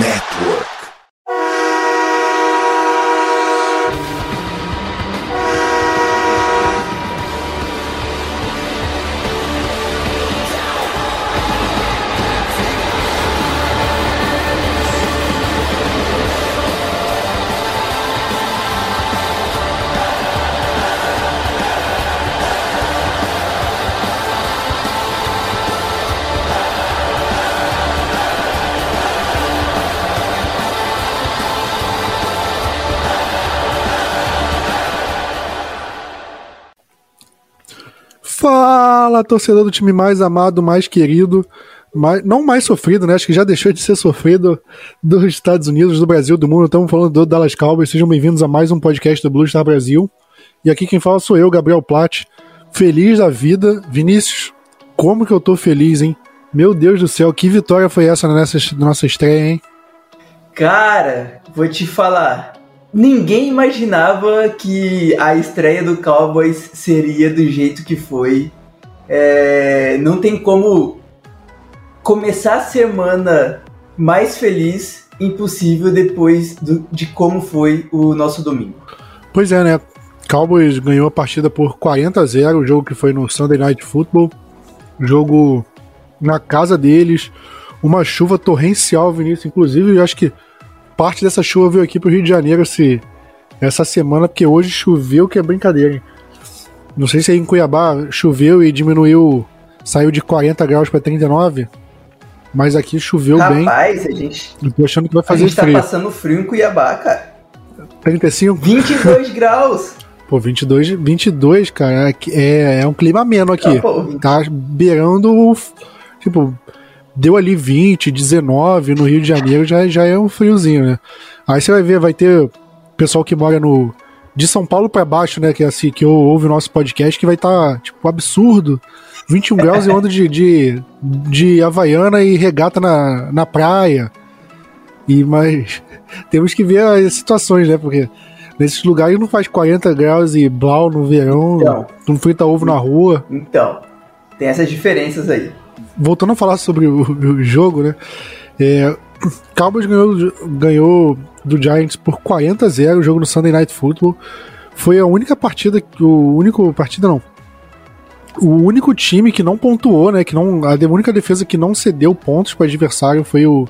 Network. Fala, torcedor do time mais amado, mais querido, mais, não mais sofrido, né? Acho que já deixou de ser sofrido dos Estados Unidos, do Brasil, do mundo. Estamos falando do Dallas Cowboys. Sejam bem-vindos a mais um podcast do Blue Star Brasil. E aqui quem fala sou eu, Gabriel Platt. Feliz da vida. Vinícius, como que eu tô feliz, hein? Meu Deus do céu, que vitória foi essa nessa nossa estreia, hein? Cara, vou te falar. Ninguém imaginava que a estreia do Cowboys seria do jeito que foi. É, não tem como começar a semana mais feliz impossível depois do, de como foi o nosso domingo. Pois é, né? Cowboys ganhou a partida por 40 a 0, o jogo que foi no Sunday Night Football. Jogo na casa deles, uma chuva torrencial, Vinícius. Inclusive, eu acho que parte dessa chuva veio aqui pro Rio de Janeiro esse, essa semana, porque hoje choveu que é brincadeira, hein? Não sei se aí em Cuiabá choveu e diminuiu, saiu de 40 graus para 39, mas aqui choveu Rapaz, bem. Rapaz, a gente. Eu tô achando que vai A fazer gente tá frio. passando frio em Cuiabá, cara. 35? 22 graus. Pô, 22, 22, cara, é, é, é um clima ameno aqui. Tá, pô, Tá beirando, tipo, deu ali 20, 19 no Rio de Janeiro, já, já é um friozinho, né? Aí você vai ver, vai ter pessoal que mora no de São Paulo pra baixo, né, que é assim, que ouve o nosso podcast, que vai estar, tipo, absurdo. 21 graus e onda de, de, de Havaiana e regata na, na praia. E, mas temos que ver as situações, né, porque nesses lugares não faz 40 graus e blau no verão, Então. não frita ovo na rua Então, tem essas diferenças aí. voltando a falar sobre o, o jogo, né? É, Cowboys ganhou, ganhou do Giants por 40 a 0 o jogo no Sunday Night Football. Foi a única partida, o único partida não. O único time que não pontuou, né? Que não, a única defesa que não cedeu pontos para adversário foi o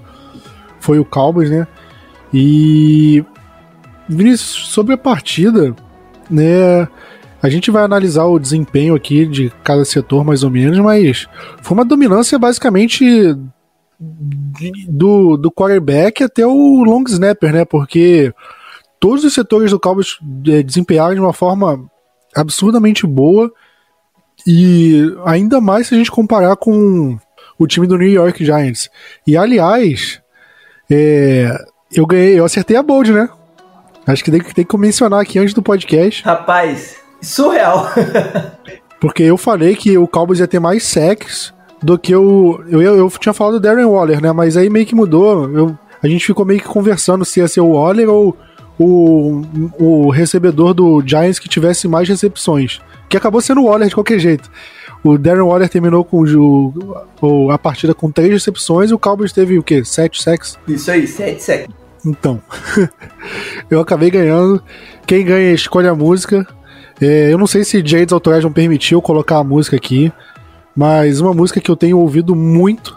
foi o Cowboys, né? E Vinícius, sobre a partida, né? A gente vai analisar o desempenho aqui de cada setor mais ou menos, mas foi uma dominância basicamente de- do, do quarterback até o long snapper, né? Porque todos os setores do Cowboys eh, desempenharam de uma forma absurdamente boa e ainda mais se a gente comparar com o time do New York Giants. E aliás, é, eu ganhei, eu acertei a bold, né? Acho que tem, que tem que mencionar aqui antes do podcast. Rapaz, surreal. Porque eu falei que o Cowboys ia ter mais sacks do que o. Eu, eu, eu tinha falado do Darren Waller, né? Mas aí meio que mudou. Eu, a gente ficou meio que conversando se ia ser o Waller ou o, o recebedor do Giants que tivesse mais recepções. Que acabou sendo o Waller de qualquer jeito. O Darren Waller terminou com o, a partida com três recepções e o Cowboys teve o quê? Sete sacks? Isso aí, 7 seconds. Então, eu acabei ganhando. Quem ganha escolhe a música. É, eu não sei se Jades Autorization permitiu colocar a música aqui, mas uma música que eu tenho ouvido muito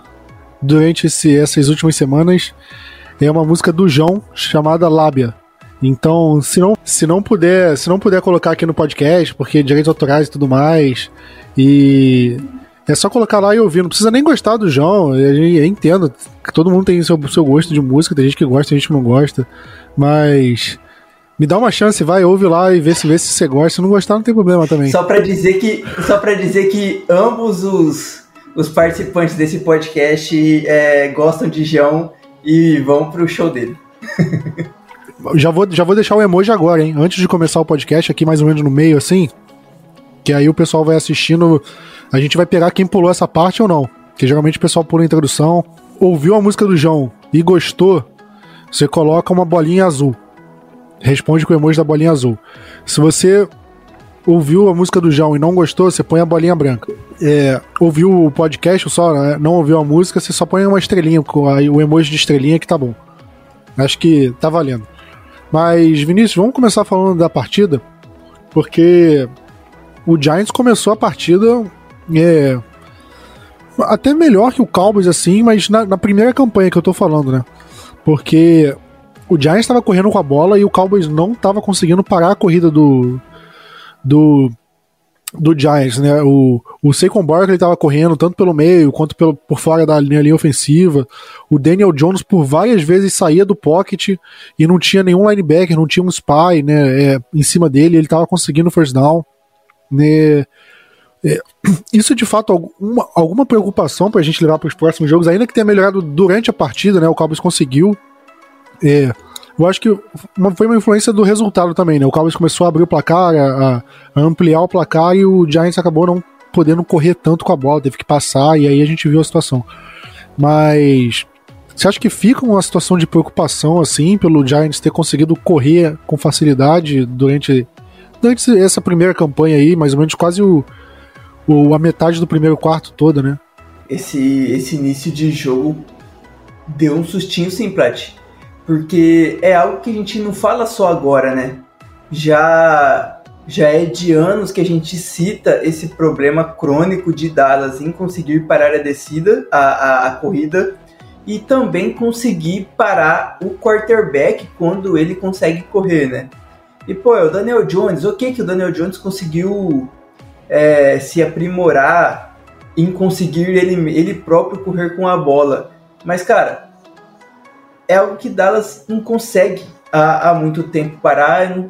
durante esse- essas últimas semanas é uma música do João chamada Lábia. Então, se não, se não puder, se não puder colocar aqui no podcast, porque direitos autorais e tudo mais, e é só colocar lá e ouvir. Não precisa nem gostar do João. Eu, eu entendo que todo mundo tem seu, seu gosto de música, tem gente que gosta, tem gente que não gosta. Mas me dá uma chance, vai, ouve lá e vê se, vê se você gosta. Se não gostar, não tem problema também. Só pra dizer que, só pra dizer que ambos os, os participantes desse podcast é, gostam de João e vão pro show dele. Já vou, já vou deixar o emoji agora, hein? Antes de começar o podcast, aqui mais ou menos no meio, assim. Que aí o pessoal vai assistindo. A gente vai pegar quem pulou essa parte ou não. Que geralmente o pessoal pula a introdução. Ouviu a música do João e gostou, você coloca uma bolinha azul. Responde com o emoji da bolinha azul. Se você ouviu a música do João e não gostou, você põe a bolinha branca. É, ouviu o podcast só, né? não ouviu a música, você só põe uma estrelinha, com o emoji de estrelinha que tá bom. Acho que tá valendo. Mas, Vinícius, vamos começar falando da partida, porque o Giants começou a partida é, até melhor que o Cowboys, assim, mas na, na primeira campanha que eu tô falando, né? Porque o Giants estava correndo com a bola e o Cowboys não estava conseguindo parar a corrida do, do do Giants, né? O, o Saquon Barkley estava correndo tanto pelo meio quanto pelo, por fora da linha, linha ofensiva. O Daniel Jones por várias vezes saía do pocket e não tinha nenhum linebacker, não tinha um spy, né? É, em cima dele, ele estava conseguindo first down, né? É, isso de fato alguma, alguma preocupação para a gente levar para os próximos jogos, ainda que tenha melhorado durante a partida, né? O Cowboys conseguiu. É, eu acho que uma, foi uma influência do resultado também, né? O Cowboys começou a abrir o placar, a, a, ampliar o placar e o Giants acabou não podendo correr tanto com a bola, teve que passar e aí a gente viu a situação. Mas você acha que fica uma situação de preocupação assim pelo Giants ter conseguido correr com facilidade durante, durante essa primeira campanha aí, mais ou menos quase o, o a metade do primeiro quarto todo, né? Esse, esse início de jogo deu um sustinho sim, Plat porque é algo que a gente não fala só agora, né? Já já é de anos que a gente cita esse problema crônico de Dallas em conseguir parar a descida, a, a, a corrida, e também conseguir parar o quarterback quando ele consegue correr, né? E pô, é o Daniel Jones, ok que o Daniel Jones conseguiu é, se aprimorar em conseguir ele, ele próprio correr com a bola, mas cara, é algo que Dallas não consegue há, há muito tempo parar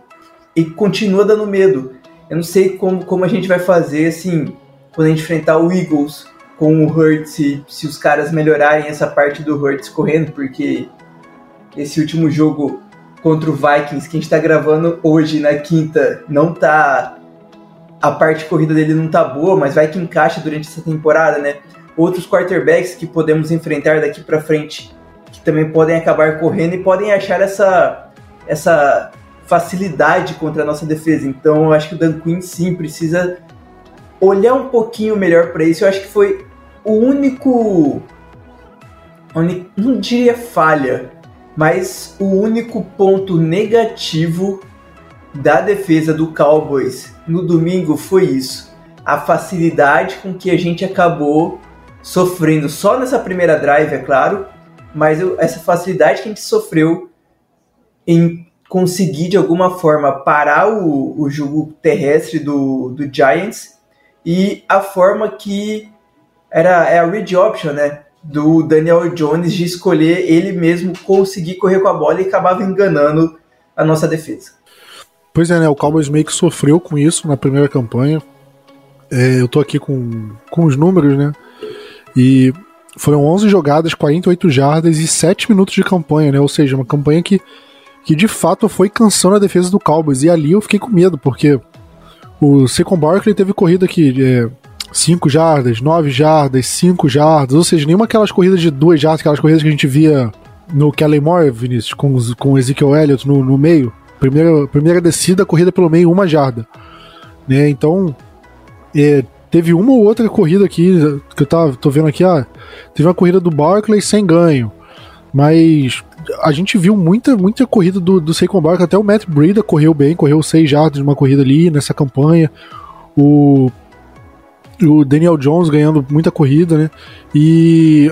e continua dando medo. Eu não sei como, como a gente vai fazer assim quando a gente enfrentar o Eagles com o Hurts, se, se os caras melhorarem essa parte do Hurts correndo, porque esse último jogo contra o Vikings, que a gente tá gravando hoje na quinta, não tá. A parte corrida dele não tá boa, mas vai que encaixa durante essa temporada, né? Outros quarterbacks que podemos enfrentar daqui para frente também podem acabar correndo e podem achar essa, essa facilidade contra a nossa defesa. Então eu acho que o Dan Quinn sim precisa olhar um pouquinho melhor para isso. Eu acho que foi o único. Não diria falha, mas o único ponto negativo da defesa do Cowboys no domingo foi isso. A facilidade com que a gente acabou sofrendo só nessa primeira drive, é claro, mas eu, essa facilidade que a gente sofreu em conseguir de alguma forma parar o, o jogo terrestre do, do Giants e a forma que era é a read option, né? Do Daniel Jones de escolher ele mesmo conseguir correr com a bola e acabava enganando a nossa defesa. Pois é, né? O Cowboys meio que sofreu com isso na primeira campanha. É, eu tô aqui com, com os números, né? E foram 11 jogadas, 48 jardas e 7 minutos de campanha, né? Ou seja, uma campanha que, que de fato foi cansando a defesa do Cowboys. E ali eu fiquei com medo, porque o Saquon Barkley teve corrida aqui de 5 jardas, 9 jardas, 5 jardas, ou seja, nenhuma aquelas corridas de 2 jardas, aquelas corridas que a gente via no Kelly Moore, Vinícius, com, com o Ezekiel Elliott no, no meio. Primeira, primeira descida, corrida pelo meio, uma jarda. Né? Então, é, Teve uma ou outra corrida aqui, que eu tava, tô vendo aqui, ah, teve uma corrida do Barkley sem ganho. Mas a gente viu muita, muita corrida do, do Saquon Barkley, até o Matt Breida correu bem, correu seis jardas de uma corrida ali nessa campanha. O, o Daniel Jones ganhando muita corrida, né? E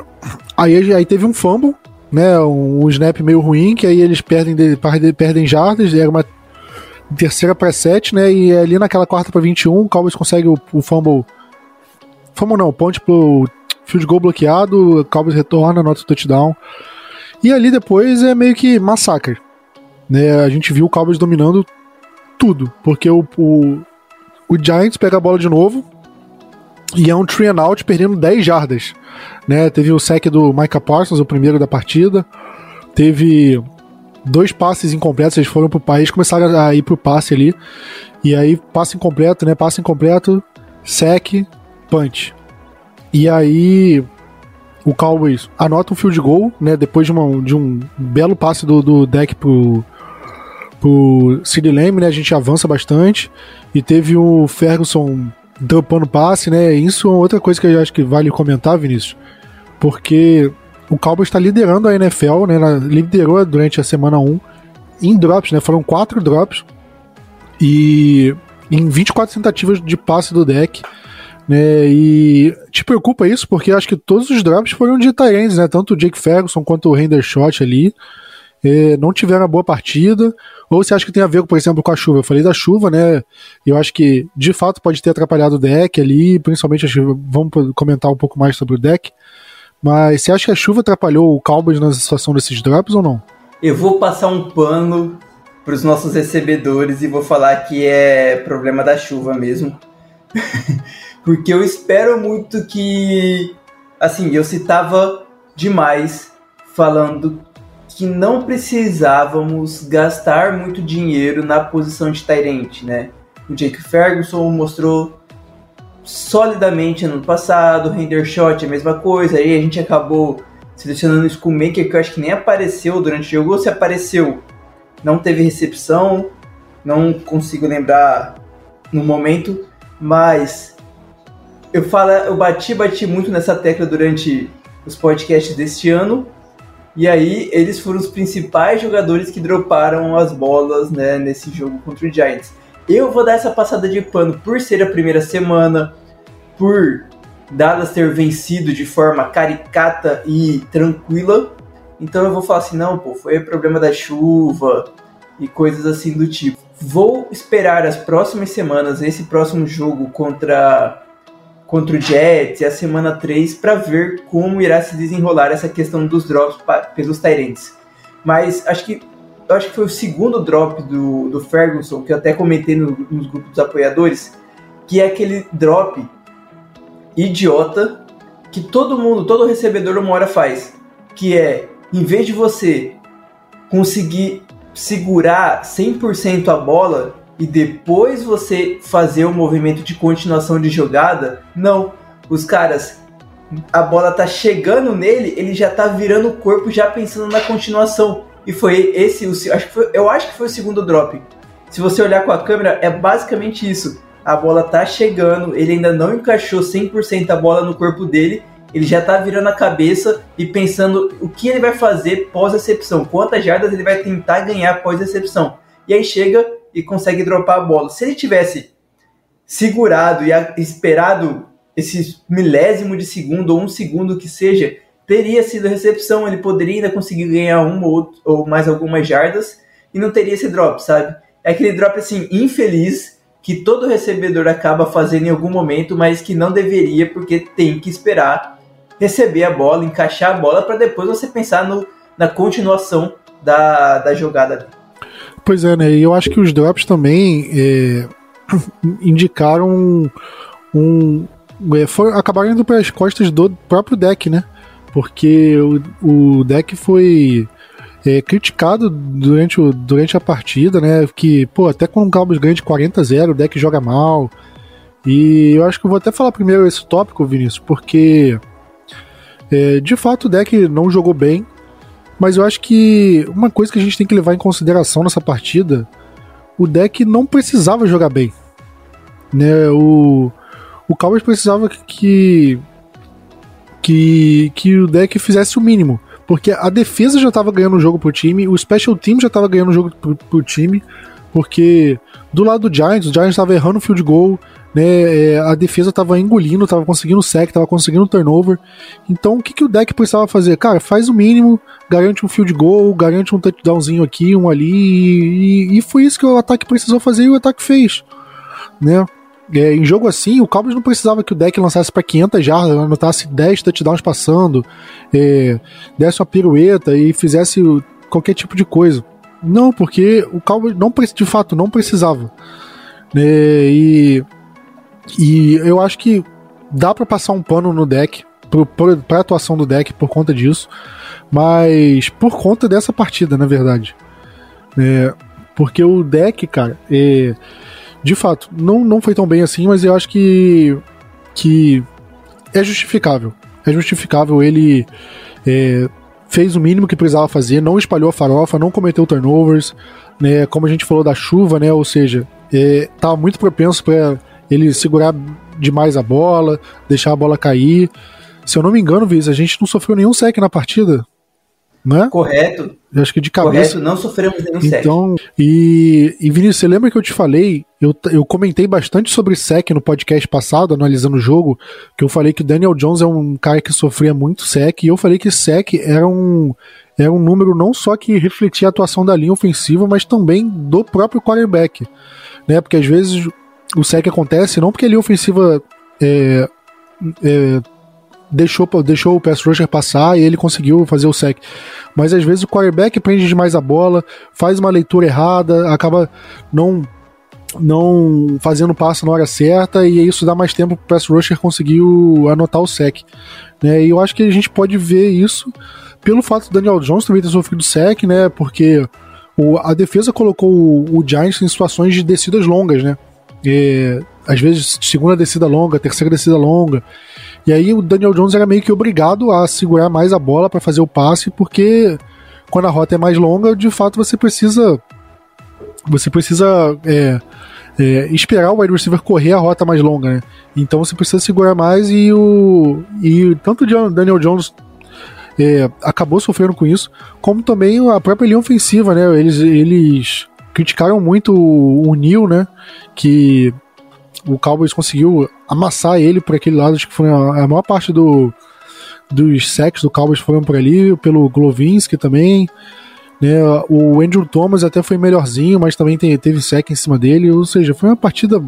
aí, aí teve um fumble, né? Um, um snap meio ruim, que aí eles perdem, perdem jardas, era uma terceira para 7, né? E ali naquela quarta para 21, o Cowboys consegue o, o fumble. Fumble não, ponte pro field goal bloqueado, o Cowboys retorna, anota o touchdown. E ali depois é meio que massacre. Né? A gente viu o Cowboys dominando tudo, porque o, o, o Giants pega a bola de novo e é um three and out perdendo 10 jardas. Né? Teve o sec do Micah Parsons, o primeiro da partida. Teve dois passes incompletos, eles foram pro país, começaram a ir pro passe ali. E aí, passe incompleto, né? Passe incompleto, sec, punch. E aí, o Cowboys anota um field goal, né? Depois de, uma, de um belo passe do, do deck pro, pro Lamb, né? A gente avança bastante. E teve o Ferguson dropando passe, né? Isso é outra coisa que eu acho que vale comentar, Vinícius. Porque o Cowboys está liderando a NFL, né? Liderou durante a semana 1 em drops, né? Foram quatro drops e em 24 tentativas de passe do deck. Né, e te preocupa isso? Porque acho que todos os drops foram de Tyrants, né? Tanto o Jake Ferguson quanto o Render Shot ali. É, não tiveram boa partida. Ou você acha que tem a ver, por exemplo, com a chuva? Eu falei da chuva, né? Eu acho que de fato pode ter atrapalhado o deck ali, principalmente vamos comentar um pouco mais sobre o deck. Mas você acha que a chuva atrapalhou o Cowboys na situação desses drops ou não? Eu vou passar um pano para os nossos recebedores e vou falar que é problema da chuva mesmo. Porque eu espero muito que. Assim, eu citava demais falando que não precisávamos gastar muito dinheiro na posição de Tyrant, né? O Jake Ferguson mostrou solidamente ano passado, o Hendershot a mesma coisa, aí a gente acabou selecionando o Schoolmaker que eu acho que nem apareceu durante o jogo, ou se apareceu, não teve recepção, não consigo lembrar no momento, mas eu falo, eu bati, bati muito nessa tecla durante os podcasts deste ano. E aí eles foram os principais jogadores que droparam as bolas né, nesse jogo contra o Giants. Eu vou dar essa passada de pano por ser a primeira semana, por Dallas ter vencido de forma caricata e tranquila. Então eu vou falar assim, não, pô, foi problema da chuva e coisas assim do tipo. Vou esperar as próximas semanas, esse próximo jogo contra contra o Jets e a semana 3 para ver como irá se desenrolar essa questão dos drops pelos Tyrants. Mas acho que eu acho que foi o segundo drop do, do Ferguson, que eu até comentei no, nos grupos dos apoiadores, que é aquele drop idiota que todo mundo, todo recebedor uma hora faz, que é, em vez de você conseguir segurar 100% a bola, e depois você fazer o movimento de continuação de jogada, não. Os caras, a bola tá chegando nele, ele já tá virando o corpo já pensando na continuação. E foi esse, o, acho que foi, eu acho que foi o segundo drop. Se você olhar com a câmera, é basicamente isso. A bola tá chegando, ele ainda não encaixou 100% a bola no corpo dele, ele já tá virando a cabeça e pensando o que ele vai fazer pós-recepção, quantas jardas ele vai tentar ganhar pós-recepção. E aí chega e consegue dropar a bola. Se ele tivesse segurado e esperado esse milésimo de segundo ou um segundo que seja, teria sido recepção, ele poderia ainda conseguir ganhar uma ou, ou mais algumas jardas e não teria esse drop, sabe? É aquele drop assim, infeliz, que todo recebedor acaba fazendo em algum momento, mas que não deveria, porque tem que esperar receber a bola, encaixar a bola, para depois você pensar no, na continuação da, da jogada. Pois é, né? E eu acho que os drops também é, indicaram um. um é, foi, acabaram indo para as costas do próprio deck, né? Porque o, o deck foi é, criticado durante, o, durante a partida, né? Que, pô, até quando o Cowboys ganha de 40 a 0, o deck joga mal. E eu acho que eu vou até falar primeiro esse tópico, Vinícius, porque é, de fato o deck não jogou bem. Mas eu acho que uma coisa que a gente tem que levar em consideração nessa partida, o deck não precisava jogar bem. Né? O, o Cowboys precisava que, que, que o deck fizesse o mínimo. Porque a defesa já estava ganhando o jogo pro time, o Special Team já estava ganhando o jogo pro, pro time, porque do lado do Giants, o Giants estava errando o field goal, né, é, a defesa estava engolindo, estava conseguindo sec, estava conseguindo turnover. Então, o que, que o deck precisava fazer? Cara, faz o mínimo, garante um field goal, garante um touchdownzinho aqui, um ali, e, e foi isso que o ataque precisou fazer e o ataque fez, né? É, em jogo assim, o Cowboys não precisava que o deck lançasse para 500 jardas, anotasse 10 touchdowns passando, é, desse uma pirueta e fizesse qualquer tipo de coisa. Não, porque o Cowboys não, de fato não precisava. É, e e eu acho que dá para passar um pano no deck, pro, pra atuação do deck por conta disso, mas por conta dessa partida, na verdade. É, porque o deck, cara, é, de fato, não, não foi tão bem assim, mas eu acho que, que é justificável. É justificável ele é, fez o mínimo que precisava fazer, não espalhou a farofa, não cometeu turnovers, né? Como a gente falou da chuva, né? Ou seja, é, tava muito propenso para ele segurar demais a bola, deixar a bola cair. se eu não me engano, Viz, a gente não sofreu nenhum sec na partida. Né? Correto. Eu acho que de cabeça. Correto, não sofremos nenhum então, sec. E, e Vinícius, você lembra que eu te falei? Eu, eu comentei bastante sobre sec no podcast passado, analisando o jogo, que eu falei que o Daniel Jones é um cara que sofria muito sec, e eu falei que sec era um, era um número não só que refletia a atuação da linha ofensiva, mas também do próprio quarterback. Né? Porque às vezes o sec acontece não porque a linha ofensiva é, é, deixou, deixou o pass rusher passar e ele conseguiu fazer o sec. Mas às vezes o quarterback prende demais a bola, faz uma leitura errada, acaba não não fazendo passo na hora certa e isso dá mais tempo para o pass rusher conseguir anotar o sec. Né? E eu acho que a gente pode ver isso pelo fato do Daniel Jones também ter sofrido sec, né? Porque o, a defesa colocou o, o Giants em situações de descidas longas, né? E, às vezes segunda descida longa, terceira descida longa. E aí o Daniel Jones era meio que obrigado a segurar mais a bola para fazer o passe, porque quando a rota é mais longa, de fato você precisa você precisa é, é, esperar o wide receiver correr a rota mais longa, né? Então você precisa segurar mais e o e tanto o Daniel Jones é, acabou sofrendo com isso, como também a própria linha ofensiva, né? Eles, eles criticaram muito o, o Neil, né? Que o Cowboys conseguiu amassar ele por aquele lado, acho que foi a, a maior parte do, dos sacks do Cowboys foram por ali, pelo Glovinski também. Né, o Andrew Thomas até foi melhorzinho, mas também teve sec em cima dele, ou seja, foi uma partida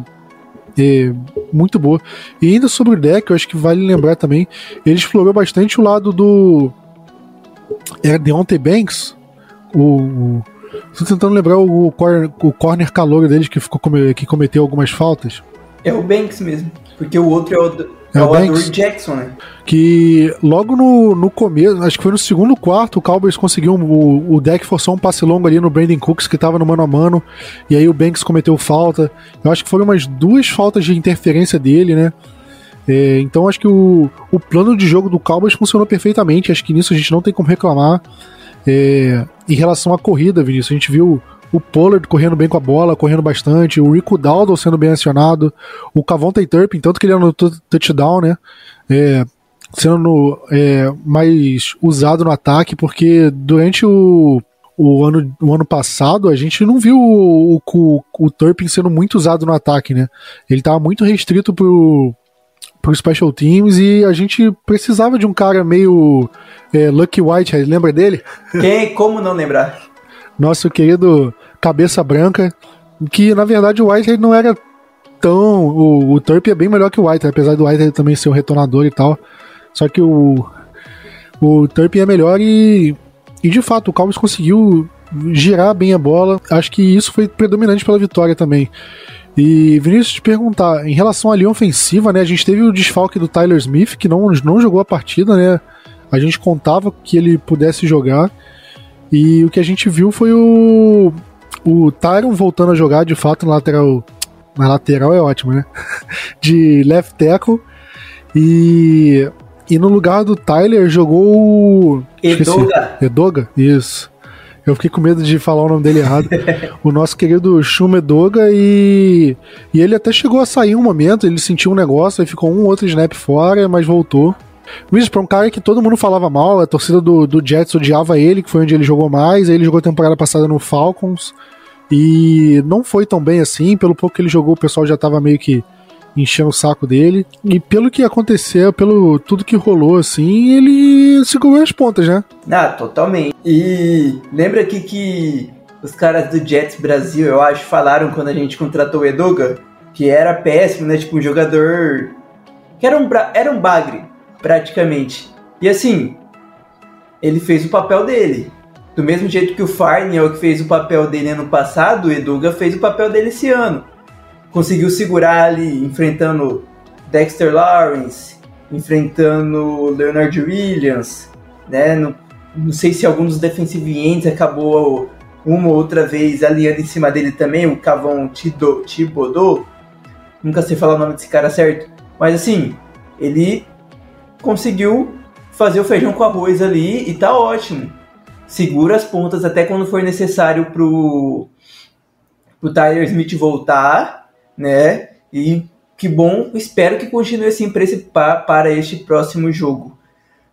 é, muito boa. E ainda sobre o deck, eu acho que vale lembrar também, ele explorou bastante o lado do. Era Deontay Banks, o, o Tô tentando lembrar o, corner, o corner calor deles que, ficou, que cometeu algumas faltas. É o Banks mesmo. Porque o outro é o, é, é o, Banks, Jackson, né? Que logo no, no começo, acho que foi no segundo quarto, o Cowboys conseguiu. O, o deck forçou um passe longo ali no Brandon Cooks, que tava no mano a mano. E aí o Banks cometeu falta. Eu acho que foram umas duas faltas de interferência dele, né? É, então acho que o, o plano de jogo do Cowboys funcionou perfeitamente. Acho que nisso a gente não tem como reclamar. É, em relação à corrida, Vinícius, a gente viu o Pollard correndo bem com a bola, correndo bastante, o Rico Dowdle sendo bem acionado, o Cavonte Turpin, tanto que ele é no touchdown, né? É, sendo é, mais usado no ataque, porque durante o, o, ano, o ano passado a gente não viu o, o, o Turpin sendo muito usado no ataque, né? Ele estava muito restrito pro, pro Special Teams e a gente precisava de um cara meio é, Lucky White, lembra dele? Quem, como não lembrar? Nosso querido Cabeça Branca, que na verdade o White não era tão. O, o Turp é bem melhor que o White, apesar do White também ser um retornador e tal. Só que o, o Turp é melhor e, e de fato o Cowboys conseguiu girar bem a bola. Acho que isso foi predominante pela vitória também. E Vinícius, te perguntar, em relação à linha ofensiva, né? A gente teve o desfalque do Tyler Smith, que não, não jogou a partida, né? A gente contava que ele pudesse jogar. E o que a gente viu foi o, o Tyron voltando a jogar de fato na lateral. Na lateral é ótimo, né? De left tackle. E, e no lugar do Tyler jogou o. Edoga. Edoga? Isso. Eu fiquei com medo de falar o nome dele errado. o nosso querido Shumedoga e, e ele até chegou a sair um momento, ele sentiu um negócio, aí ficou um outro snap fora, mas voltou. Mesmo pra um cara que todo mundo falava mal, a torcida do, do Jets odiava ele, que foi onde ele jogou mais, aí ele jogou a temporada passada no Falcons e não foi tão bem assim, pelo pouco que ele jogou o pessoal já tava meio que enchendo o saco dele. E pelo que aconteceu, pelo tudo que rolou, assim, ele segurou as pontas, né? Ah, totalmente. E lembra aqui que os caras do Jets Brasil, eu acho, falaram quando a gente contratou o Eduga, que era péssimo, né? Tipo, um jogador. que era um, era um bagre, praticamente. E assim, ele fez o papel dele. Do mesmo jeito que o Farnell que fez o papel dele ano passado, o Eduga fez o papel dele esse ano conseguiu segurar ali, enfrentando Dexter Lawrence, enfrentando Leonard Williams, né? Não, não sei se algum dos defensive ends acabou uma ou outra vez aliando em cima dele também, o Cavon Thibodeau. Nunca sei falar o nome desse cara certo. Mas assim, ele conseguiu fazer o feijão com arroz ali e tá ótimo. Segura as pontas até quando for necessário pro, pro Tyler Smith voltar né? E que bom, espero que continue assim para, esse, para este próximo jogo.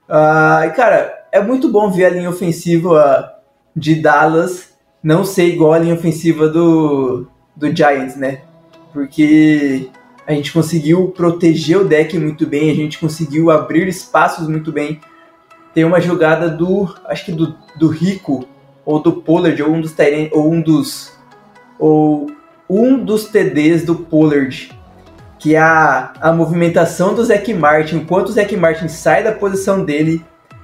Uh, cara, é muito bom ver a linha ofensiva de Dallas não ser igual a linha ofensiva do, do Giants, né? Porque a gente conseguiu proteger o deck muito bem, a gente conseguiu abrir espaços muito bem. Tem uma jogada do, acho que do, do Rico, ou do Pollard, ou um dos ou um dos, ou um dos TDs do Pollard, que é a, a movimentação do Zac Martin, enquanto o Zac Martin sai da posição dele,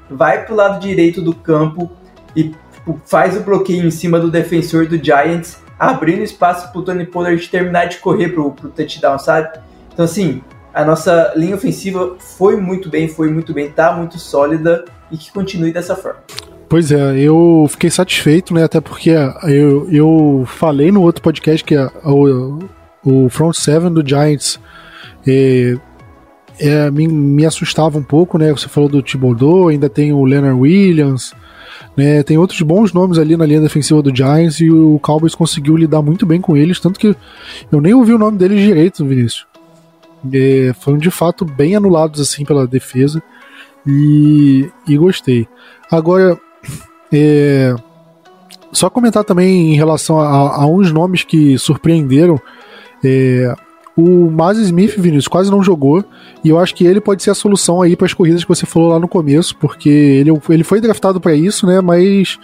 vai para o lado direito do campo e tipo, faz o bloqueio em cima do defensor do Giants, abrindo espaço para o Tony Pollard terminar de correr para o touchdown, sabe? Então, assim, a nossa linha ofensiva foi muito bem, foi muito bem, tá muito sólida e que continue dessa forma. Pois é, eu fiquei satisfeito, né? Até porque eu, eu falei no outro podcast que a, o, o front seven do Giants é, é, me, me assustava um pouco, né? Você falou do Thibodeau, ainda tem o Leonard Williams, né? Tem outros bons nomes ali na linha defensiva do Giants e o Cowboys conseguiu lidar muito bem com eles, tanto que eu nem ouvi o nome deles direito, Vinícius. É, foram de fato bem anulados assim pela defesa e, e gostei. Agora, é, só comentar também em relação a, a uns nomes que surpreenderam. É, o Maz Smith, Vinícius, quase não jogou. E eu acho que ele pode ser a solução aí para as corridas que você falou lá no começo, porque ele, ele foi draftado para isso, né? Mas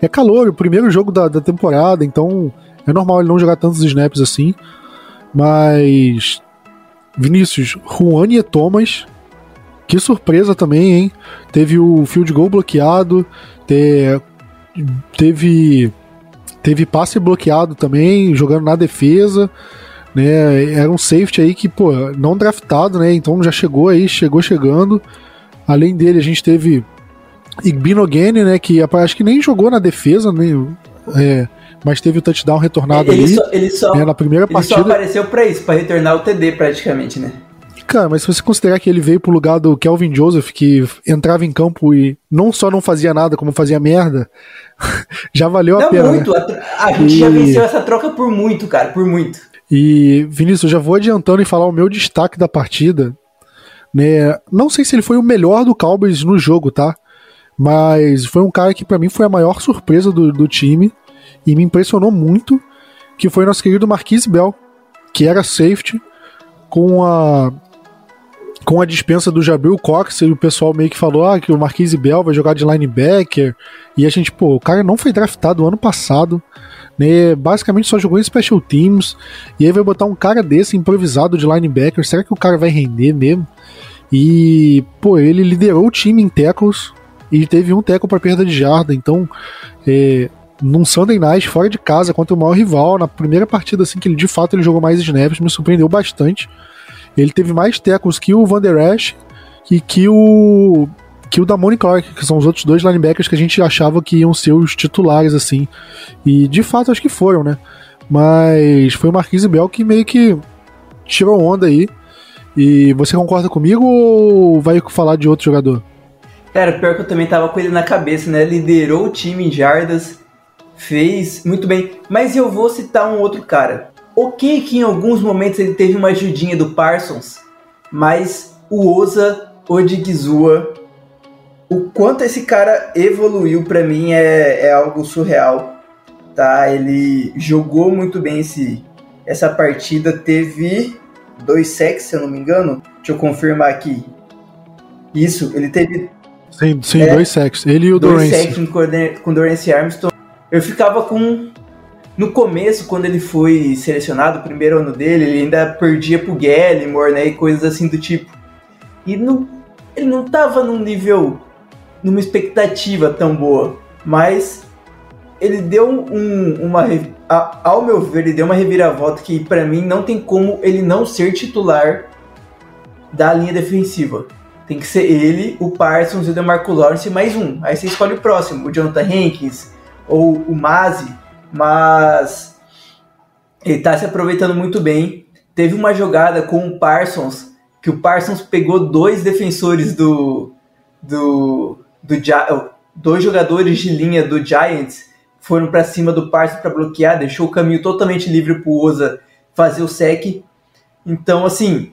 é calor, o primeiro jogo da, da temporada, então é normal ele não jogar tantos snaps assim. Mas. Vinícius, Juan e Thomas. Que surpresa também, hein? Teve o field goal bloqueado, te, teve teve passe bloqueado também, jogando na defesa né? Era um safety aí que, pô, não draftado, né? Então já chegou aí, chegou chegando. Além dele, a gente teve Igbinogene, né? Que acho que nem jogou na defesa, né? É, mas teve o touchdown retornado ele ali. Só, ele só, né, na primeira ele partida. só apareceu pra isso, pra retornar o TD praticamente, né? Cara, mas se você considerar que ele veio pro lugar do Kelvin Joseph, que entrava em campo e não só não fazia nada, como fazia merda, já valeu não, a pena. Muito. Né? A, a gente e... já venceu essa troca por muito, cara, por muito. E, Vinícius, já vou adiantando e falar o meu destaque da partida. Né? Não sei se ele foi o melhor do Cowboys no jogo, tá? Mas foi um cara que para mim foi a maior surpresa do, do time e me impressionou muito, que foi nosso querido Marquise Bell, que era safety, com a com a dispensa do Jabril Cox, e o pessoal meio que falou ah, que o Marquise Bell vai jogar de linebacker, e a gente, pô, o cara não foi draftado ano passado, né? Basicamente só jogou em special teams. E aí vai botar um cara desse improvisado de linebacker. Será que o cara vai render mesmo? E, pô, ele liderou o time em tackles e teve um tackle para perda de jarda. Então, é, num Sunday Night fora de casa contra o maior rival, na primeira partida assim que ele de fato ele jogou mais snaps, me surpreendeu bastante. Ele teve mais tackles que o Van Der Esch e que o que o da Damone Clark, que são os outros dois linebackers que a gente achava que iam ser os titulares, assim. E de fato acho que foram, né? Mas foi o Marquise Bell que meio que tirou onda aí. E você concorda comigo ou vai falar de outro jogador? Cara, pior que eu também tava com ele na cabeça, né? Liderou o time em jardas, fez muito bem. Mas eu vou citar um outro cara. Ok que em alguns momentos ele teve uma ajudinha do Parsons, mas o Oza Odigizua o quanto esse cara evoluiu para mim é, é algo surreal, tá? Ele jogou muito bem esse, essa partida, teve dois sacks, se eu não me engano. Deixa eu confirmar aqui. Isso, ele teve. Sim, sim é, dois sacks. Ele e o dois Dois sacks com o Dorance Armstrong. Eu ficava com. No começo, quando ele foi selecionado, o primeiro ano dele, ele ainda perdia pro Gallimore, né? E coisas assim do tipo. E não, ele não tava num nível numa expectativa tão boa, mas ele deu um, uma ao meu ver ele deu uma reviravolta que para mim não tem como ele não ser titular da linha defensiva. Tem que ser ele, o Parsons e o DeMarco Lawrence mais um. Aí você escolhe o próximo, o Jonathan Hankins ou o Mazi, mas ele tá se aproveitando muito bem. Teve uma jogada com o Parsons que o Parsons pegou dois defensores do do do dois jogadores de linha do Giants foram para cima do Parsons para bloquear, deixou o caminho totalmente livre para o Oza fazer o sec. Então, assim,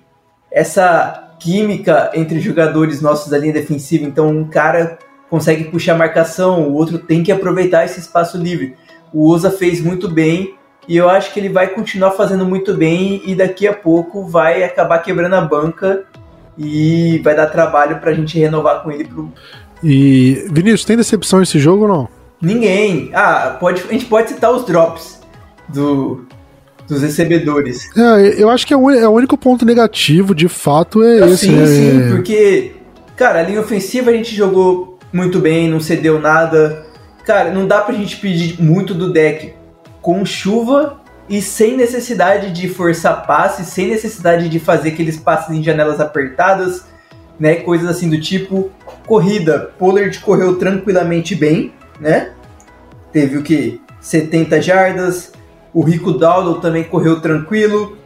essa química entre jogadores nossos da linha defensiva, então um cara consegue puxar a marcação, o outro tem que aproveitar esse espaço livre. O Oza fez muito bem e eu acho que ele vai continuar fazendo muito bem e daqui a pouco vai acabar quebrando a banca e vai dar trabalho pra gente renovar com ele pro. E Vinícius, tem decepção esse jogo ou não? Ninguém. Ah, pode, a gente pode citar os drops do, dos recebedores. É, eu acho que é o, é o único ponto negativo, de fato, é ah, esse. Sim, né? sim, porque, cara, a linha ofensiva a gente jogou muito bem, não cedeu nada. Cara, não dá pra gente pedir muito do deck com chuva e sem necessidade de forçar passe, sem necessidade de fazer aqueles passes em janelas apertadas, né? Coisas assim do tipo corrida. Pollard correu tranquilamente bem, né? Teve o que 70 jardas. O Rico Dowdle também correu tranquilo.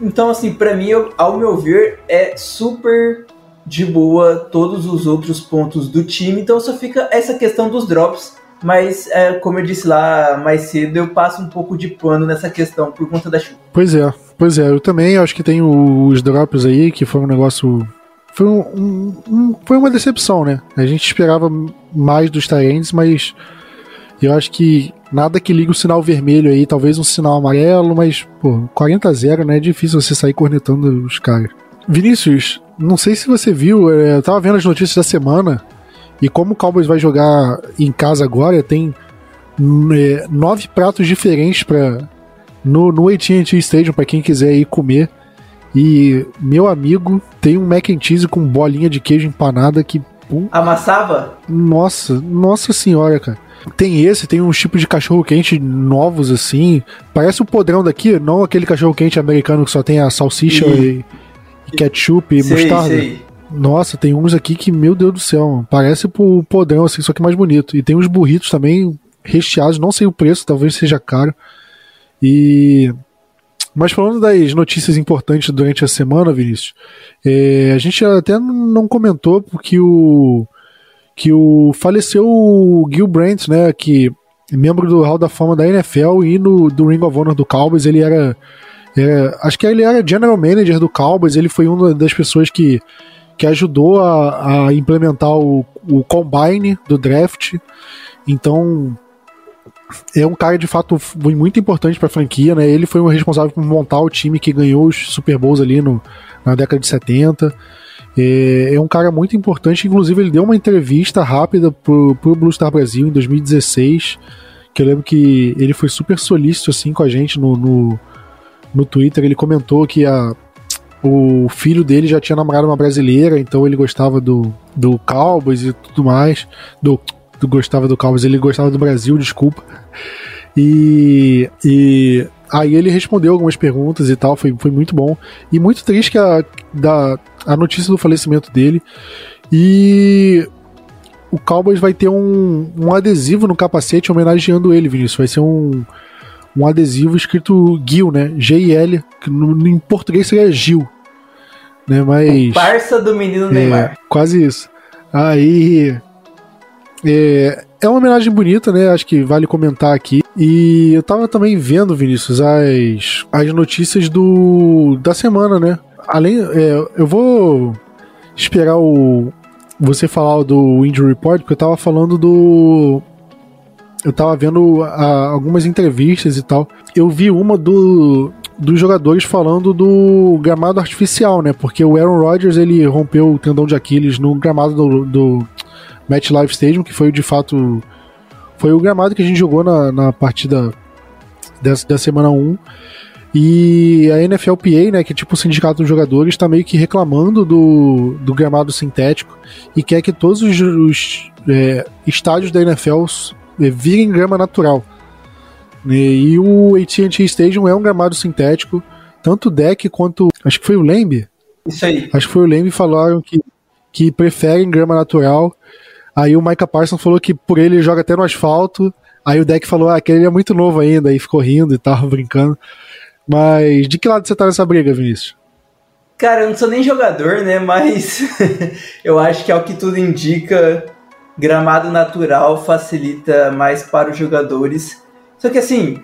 Então assim, para mim, ao meu ver, é super de boa todos os outros pontos do time. Então só fica essa questão dos drops mas, é, como eu disse lá mais cedo, eu passo um pouco de pano nessa questão por conta da chuva. Pois é, pois é. Eu também acho que tem os drops aí, que foi um negócio. Foi, um, um, um foi uma decepção, né? A gente esperava mais dos Tyrants, mas eu acho que nada que liga o sinal vermelho aí, talvez um sinal amarelo, mas, pô, 40 a 0, né? É difícil você sair cornetando os caras. Vinícius, não sei se você viu, é, eu tava vendo as notícias da semana. E como o Cowboys vai jogar em casa agora, tem é, nove pratos diferentes para no, no AT&T Stadium para quem quiser ir comer. E meu amigo tem um mac and cheese com bolinha de queijo empanada que pum, amassava. Nossa, nossa senhora, cara. Tem esse, tem uns tipos de cachorro quente novos assim. Parece o podrão daqui, não aquele cachorro quente americano que só tem a salsicha e, e ketchup e sei, mostarda. Sei. Nossa, tem uns aqui que, meu Deus do céu, parece o podrão, assim, só que mais bonito. E tem uns burritos também recheados, não sei o preço, talvez seja caro. E. Mas falando das notícias importantes durante a semana, Vinícius, é, a gente até não comentou porque o. que o. faleceu o Gil Brandt, né? Que é membro do Hall da Fama da NFL e no, do Ring of Honor do Cowboys, ele era. É, acho que ele era General Manager do Cowboys, ele foi uma das pessoas que que ajudou a, a implementar o, o combine do draft. Então, é um cara de fato muito importante para a franquia, né? Ele foi o responsável por montar o time que ganhou os Super Bowls ali no, na década de 70. É, é um cara muito importante, inclusive ele deu uma entrevista rápida pro, pro Blue Star Brasil em 2016, que eu lembro que ele foi super solícito assim com a gente no, no, no Twitter, ele comentou que a, o filho dele já tinha namorado uma brasileira, então ele gostava do, do Cowboys e tudo mais. Do, gostava do Cowboys, ele gostava do Brasil, desculpa. E, e aí ele respondeu algumas perguntas e tal, foi, foi muito bom. E muito triste que a, da, a notícia do falecimento dele. E o Cowboys vai ter um, um adesivo no capacete homenageando ele, Vinícius. Vai ser um, um adesivo escrito Gil, né? G-I-L, que no, em português seria Gil. Né? Mas. Parça do menino é, Neymar. Quase isso. Aí. É, é uma homenagem bonita, né? Acho que vale comentar aqui. E eu tava também vendo, Vinícius, as, as notícias do da semana, né? Além. É, eu vou esperar o. Você falar do Injury Report, porque eu tava falando do eu tava vendo a, algumas entrevistas e tal. Eu vi uma do dos jogadores falando do gramado artificial, né? Porque o Aaron Rodgers ele rompeu o tendão de Aquiles no gramado do, do MetLife Stadium, que foi de fato foi o gramado que a gente jogou na, na partida dessa, da semana 1. E a NFLPA, né, que é tipo o sindicato dos jogadores, está meio que reclamando do, do gramado sintético e quer que todos os, os é, estádios da NFL é, virem grama natural. E o AT&T Stadium é um gramado sintético, tanto o deck quanto, acho que foi o Lembe. Isso aí. Acho que foi o Lembe falaram que, que preferem grama natural. Aí o Micah Parsons falou que por ele, ele joga até no asfalto. Aí o deck falou, ah, que ele é muito novo ainda, aí ficou rindo e tava brincando. Mas de que lado você tá nessa briga, Vinícius? Cara, eu não sou nem jogador, né? Mas eu acho que é o que tudo indica gramado natural facilita mais para os jogadores. Só que assim,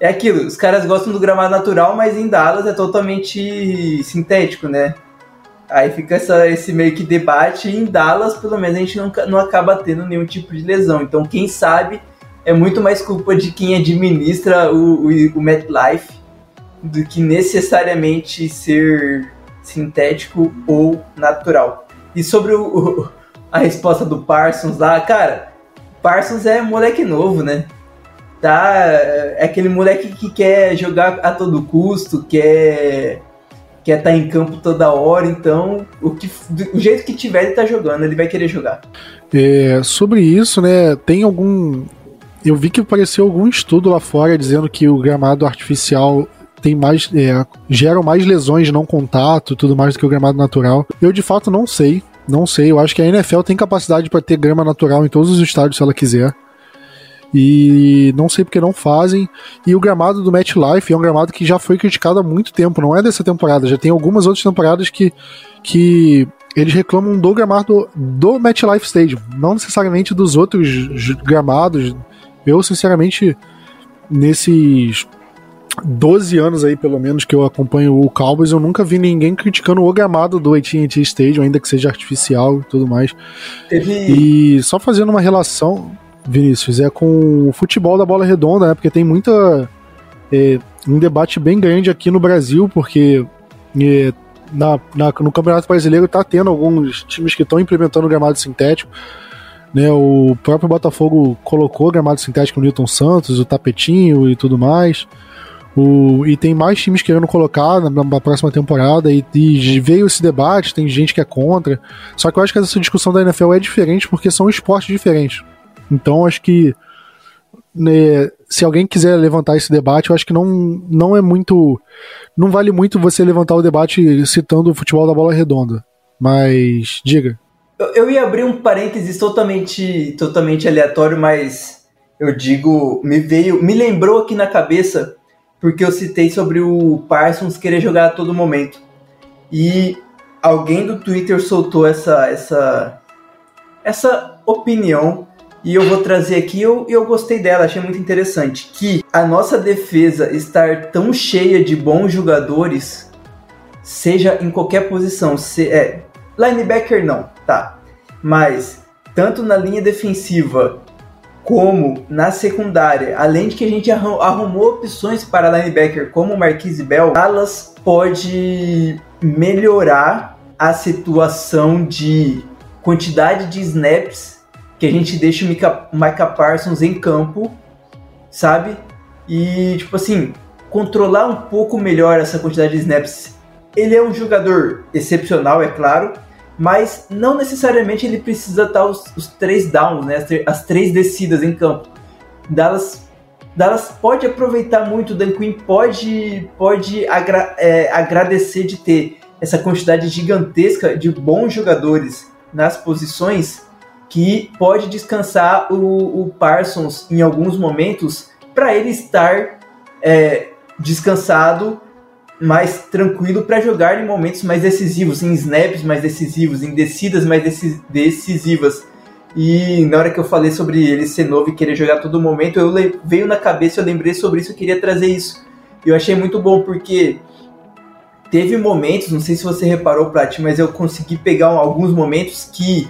é aquilo, os caras gostam do gramado natural, mas em Dallas é totalmente sintético, né? Aí fica essa, esse meio que debate. E em Dallas, pelo menos, a gente não, não acaba tendo nenhum tipo de lesão. Então, quem sabe é muito mais culpa de quem administra o, o, o MetLife do que necessariamente ser sintético ou natural. E sobre o, o, a resposta do Parsons lá, cara, Parsons é moleque novo, né? Tá, é aquele moleque que quer jogar a todo custo, quer quer estar tá em campo toda hora, então o, que, o jeito que tiver ele tá jogando, ele vai querer jogar. É, sobre isso, né, tem algum. Eu vi que apareceu algum estudo lá fora dizendo que o gramado artificial tem mais. É, mais lesões de não contato tudo mais do que o gramado natural. Eu de fato não sei. Não sei. Eu acho que a NFL tem capacidade para ter grama natural em todos os estádios se ela quiser. E não sei porque não fazem. E o gramado do MetLife é um gramado que já foi criticado há muito tempo, não é dessa temporada, já tem algumas outras temporadas que, que eles reclamam do gramado do MetLife Stadium, não necessariamente dos outros gramados. Eu, sinceramente, nesses 12 anos aí, pelo menos, que eu acompanho o Cowboys, eu nunca vi ninguém criticando o gramado do AT&T Stadium, ainda que seja artificial e tudo mais. Teve... E só fazendo uma relação... Vinícius, é com o futebol da bola redonda, né? Porque tem muita. É, um debate bem grande aqui no Brasil, porque é, na, na, no Campeonato Brasileiro tá tendo alguns times que estão implementando gramado sintético. Né, o próprio Botafogo colocou gramado sintético no Newton Santos, o tapetinho e tudo mais. O, e tem mais times querendo colocar na, na próxima temporada, e, e, veio esse debate, tem gente que é contra. Só que eu acho que essa discussão da NFL é diferente porque são esportes diferentes. Então acho que né, se alguém quiser levantar esse debate, eu acho que não, não é muito. Não vale muito você levantar o debate citando o futebol da bola redonda. Mas diga. Eu, eu ia abrir um parênteses totalmente, totalmente aleatório, mas eu digo, me veio, me lembrou aqui na cabeça porque eu citei sobre o Parsons querer jogar a todo momento. E alguém do Twitter soltou essa essa essa opinião e eu vou trazer aqui, eu, eu gostei dela, achei muito interessante, que a nossa defesa estar tão cheia de bons jogadores, seja em qualquer posição, se, é, linebacker não, tá, mas tanto na linha defensiva como na secundária, além de que a gente arrumou opções para linebacker como Marquise Bell, Dallas pode melhorar a situação de quantidade de snaps que a gente deixa o Micah, Parsons em campo, sabe? E, tipo assim, controlar um pouco melhor essa quantidade de snaps. Ele é um jogador excepcional, é claro, mas não necessariamente ele precisa estar os, os três downs, né? As, as, três descidas em campo. Dallas, Dallas pode aproveitar muito, Dan Quinn pode, pode agra, é, agradecer de ter essa quantidade gigantesca de bons jogadores nas posições que pode descansar o, o Parsons em alguns momentos para ele estar é, descansado, mais tranquilo para jogar em momentos mais decisivos, em snaps mais decisivos, em descidas mais decisivas. E na hora que eu falei sobre ele ser novo e querer jogar todo momento, eu veio na cabeça, eu lembrei sobre isso, eu queria trazer isso. Eu achei muito bom porque teve momentos, não sei se você reparou, Prat, mas eu consegui pegar alguns momentos que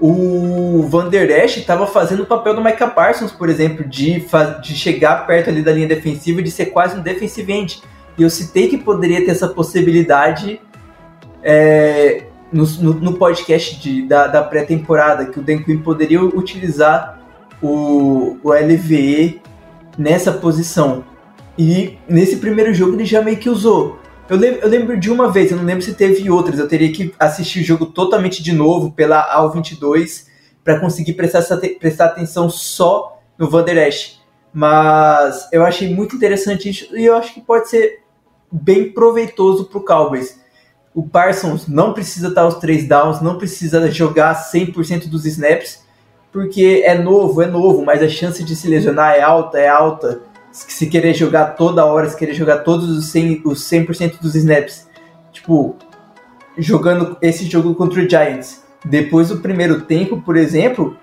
o Van Der Esch estava fazendo o papel do Micah Parsons, por exemplo, de, de chegar perto ali da linha defensiva e de ser quase um defensive end. E eu citei que poderia ter essa possibilidade é, no, no, no, podcast de, da, da pré-temporada, que o Dan Quinn poderia utilizar o, o LVE nessa posição. E nesse primeiro jogo ele já meio que usou. Eu lembro, eu lembro, de uma vez, eu não lembro se teve outras. Eu teria que assistir o jogo totalmente de novo pela AL22 para conseguir prestar, prestar atenção só no Van Der Esch. Mas eu achei muito interessante isso e eu acho que pode ser bem proveitoso para o Cowboys. O Parsons não precisa estar os três downs, não precisa jogar 100% dos snaps, porque é novo, é novo, mas a chance de se lesionar é alta, é alta se querer jogar toda hora, se querer jogar todos os 100%, os 100 dos snaps, tipo, jogando esse jogo contra o Giants, depois do primeiro tempo, por exemplo,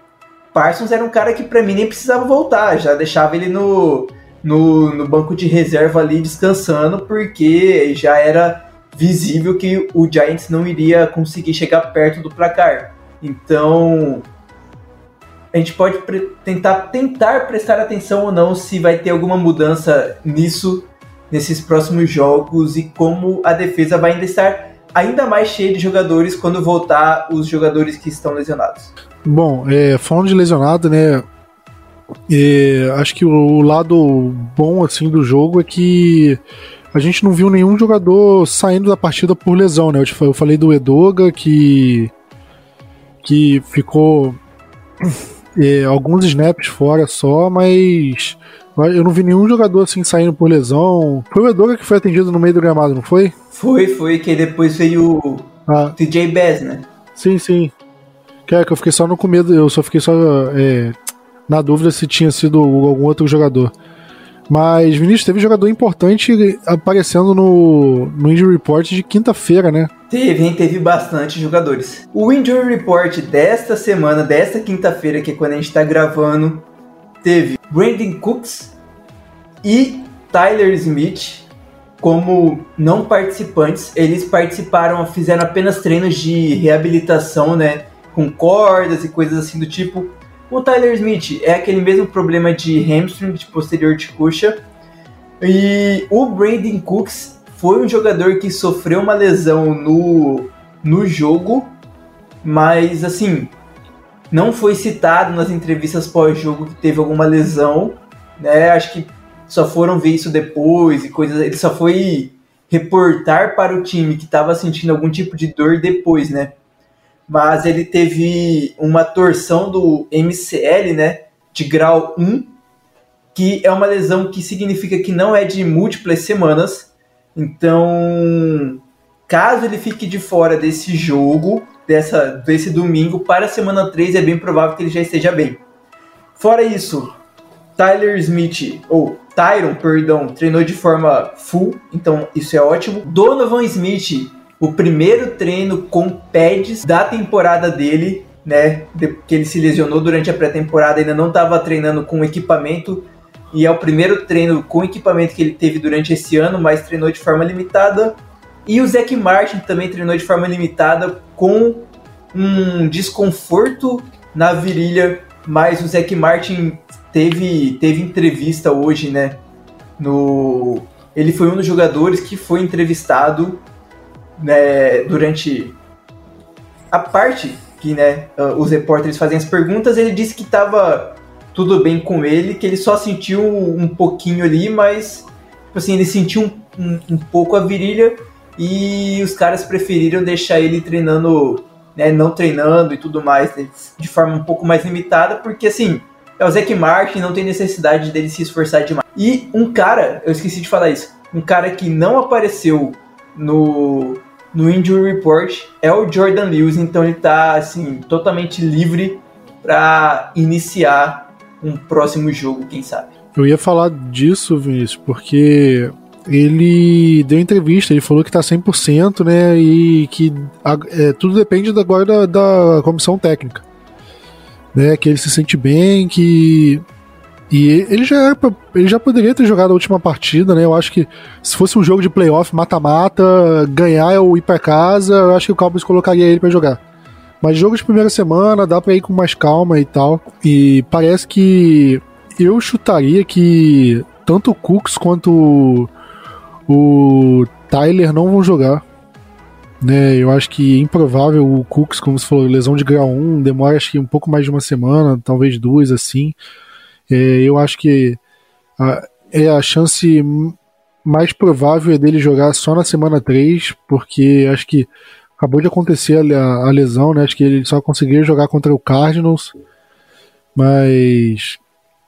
Parsons era um cara que para mim nem precisava voltar, já deixava ele no, no, no banco de reserva ali descansando, porque já era visível que o Giants não iria conseguir chegar perto do placar. Então, a gente pode tentar, tentar prestar atenção ou não se vai ter alguma mudança nisso nesses próximos jogos e como a defesa vai ainda estar ainda mais cheia de jogadores quando voltar os jogadores que estão lesionados. Bom, é, falando de lesionado, né? É, acho que o lado bom assim do jogo é que a gente não viu nenhum jogador saindo da partida por lesão, né? Eu, eu falei do Edoga que que ficou é, alguns snaps fora só, mas eu não vi nenhum jogador assim saindo por lesão. Foi o Edoga que foi atendido no meio do gramado, não foi? Foi, foi, que depois veio o ah. TJ Bass, né? Sim, sim. Que é que eu fiquei só no medo, eu só fiquei só é, na dúvida se tinha sido algum outro jogador. Mas, Vinícius, teve jogador importante aparecendo no, no Injury Report de quinta-feira, né? Teve, hein? Teve bastante jogadores. O Injury Report desta semana, desta quinta-feira, que é quando a gente tá gravando, teve Brandon Cooks e Tyler Smith como não participantes. Eles participaram, fizeram apenas treinos de reabilitação, né? Com cordas e coisas assim do tipo. O Tyler Smith é aquele mesmo problema de hamstring, de posterior de coxa. E o Brandon Cooks foi um jogador que sofreu uma lesão no, no jogo, mas assim, não foi citado nas entrevistas pós-jogo que teve alguma lesão, né? Acho que só foram ver isso depois e coisas. Ele só foi reportar para o time que estava sentindo algum tipo de dor depois, né? Mas ele teve uma torção do MCL, né, de grau 1, que é uma lesão que significa que não é de múltiplas semanas. Então, caso ele fique de fora desse jogo, dessa, desse domingo, para a semana 3 é bem provável que ele já esteja bem. Fora isso, Tyler Smith, ou Tyron, perdão, treinou de forma full, então isso é ótimo. Donovan Smith o primeiro treino com pads da temporada dele, né? Que ele se lesionou durante a pré-temporada, ainda não estava treinando com equipamento. E é o primeiro treino com equipamento que ele teve durante esse ano, mas treinou de forma limitada. E o Zac Martin também treinou de forma limitada com um desconforto na virilha, mas o Zac Martin teve, teve entrevista hoje, né? No, ele foi um dos jogadores que foi entrevistado né, durante a parte que né, ah, os repórteres fazem as perguntas, ele disse que estava tudo bem com ele, que ele só sentiu um pouquinho ali, mas tipo assim, ele sentiu um, um, um pouco a virilha e os caras preferiram deixar ele treinando, né, não treinando e tudo mais, né, de forma um pouco mais limitada, porque assim, é o Zac Martin, não tem necessidade dele se esforçar demais. E um cara, eu esqueci de falar isso, um cara que não apareceu no, no Injury Report é o Jordan Lewis, então ele está assim, totalmente livre para iniciar um próximo jogo, quem sabe. Eu ia falar disso, Vinícius, porque ele deu entrevista, ele falou que tá 100%, né, e que é, tudo depende agora da, da comissão técnica. Né, que ele se sente bem, que e ele já, era, ele já poderia ter jogado a última partida, né? Eu acho que se fosse um jogo de playoff, mata-mata, ganhar ou ir pra casa, eu acho que o Cowboys colocaria ele para jogar. Mas jogo de primeira semana, dá pra ir com mais calma e tal. E parece que eu chutaria que tanto o Cooks quanto o Tyler não vão jogar. Né, eu acho que é improvável o Cooks, como você falou, lesão de grau 1, demora acho que um pouco mais de uma semana, talvez duas assim. É, eu acho que a, é a chance mais provável é dele jogar só na semana 3, porque acho que acabou de acontecer a, a lesão, né? Acho que ele só conseguiria jogar contra o Cardinals, mas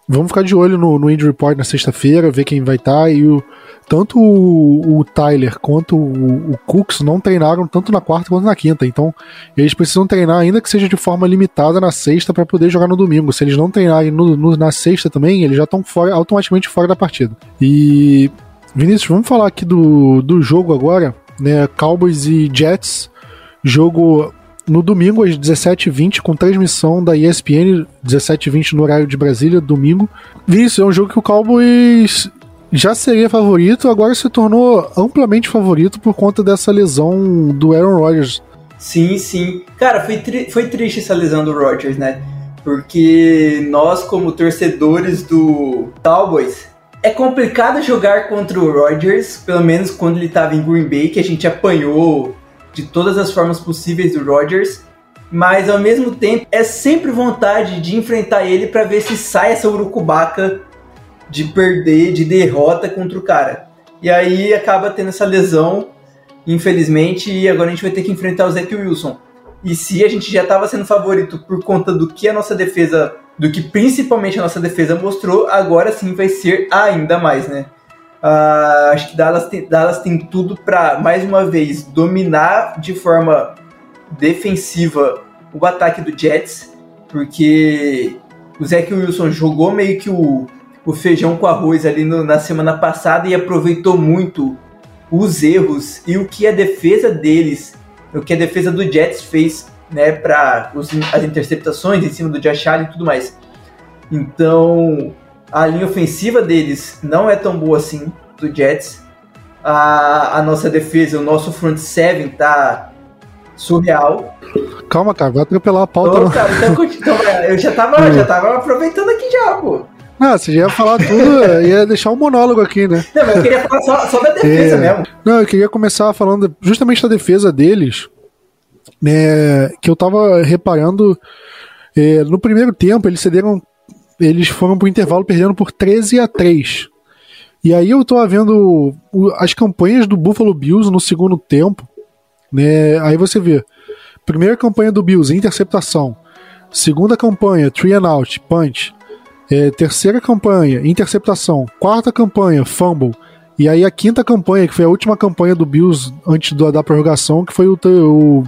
vamos ficar de olho no, no Injury Report na sexta-feira, ver quem vai estar. Tá, e o, tanto o, o Tyler quanto o, o, Cooks não treinaram tanto na quarta quanto na quinta. Então eles precisam treinar, ainda que seja de forma limitada, na sexta para poder jogar no domingo. Se eles não treinarem no, no, na sexta também, eles já estão fora, automaticamente fora da partida. E Vinícius, vamos falar aqui do, do jogo agora, né? Cowboys e Jets. Jogo no domingo às 17h20, com transmissão da ESPN, 17h20 no horário de Brasília, domingo. Vinícius, é um jogo que o Cowboys já seria favorito, agora se tornou amplamente favorito por conta dessa lesão do Aaron Rodgers. Sim, sim. Cara, foi, tri foi triste essa lesão do Rodgers, né? Porque nós, como torcedores do Cowboys, é complicado jogar contra o Rodgers, pelo menos quando ele estava em Green Bay, que a gente apanhou de todas as formas possíveis do Rodgers. Mas ao mesmo tempo, é sempre vontade de enfrentar ele para ver se sai essa urucubaca de perder, de derrota contra o cara. E aí acaba tendo essa lesão, infelizmente, e agora a gente vai ter que enfrentar o Zach Wilson. E se a gente já estava sendo favorito por conta do que a nossa defesa, do que principalmente a nossa defesa mostrou, agora sim vai ser ainda mais, né? Uh, acho que Dallas tem, Dallas tem tudo para mais uma vez dominar de forma defensiva o ataque do Jets, porque o Zach Wilson jogou meio que o, o feijão com arroz ali no, na semana passada e aproveitou muito os erros e o que a defesa deles, o que a defesa do Jets fez, né, para as interceptações em cima do Josh Allen e tudo mais. Então, a linha ofensiva deles não é tão boa assim do Jets. A, a nossa defesa, o nosso front seven tá surreal. Calma, cara, vai atropelar a pauta. Ô, cara, então, então, eu já tava, já tava aproveitando aqui já, pô. Ah, você já ia falar tudo, ia deixar um monólogo aqui, né? Não, mas eu queria falar só, só da defesa é... mesmo. Não, eu queria começar falando justamente da defesa deles, né? Que eu tava reparando. É, no primeiro tempo, eles cederam. Eles foram pro intervalo perdendo por 13 a 3. E aí eu tô vendo as campanhas do Buffalo Bills no segundo tempo. Né? Aí você vê. Primeira campanha do Bills, interceptação. Segunda campanha, three and out, punch. É, terceira campanha, interceptação. Quarta campanha, fumble. E aí a quinta campanha, que foi a última campanha do Bills antes da, da prorrogação, que foi o, o,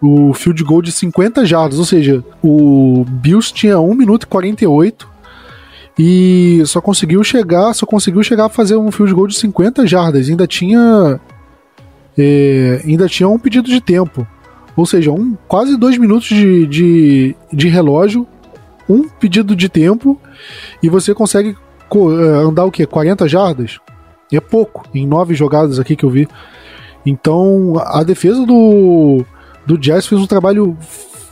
o field goal de 50 jardas. Ou seja, o Bills tinha 1 minuto e 48 e só conseguiu chegar, só conseguiu chegar a fazer um field goal de 50 jardas. Ainda tinha é, ainda tinha um pedido de tempo. Ou seja, um, quase dois minutos de, de, de relógio um pedido de tempo e você consegue é, andar o que? 40 jardas? É pouco, em nove jogadas aqui que eu vi. Então a defesa do, do Jazz fez um trabalho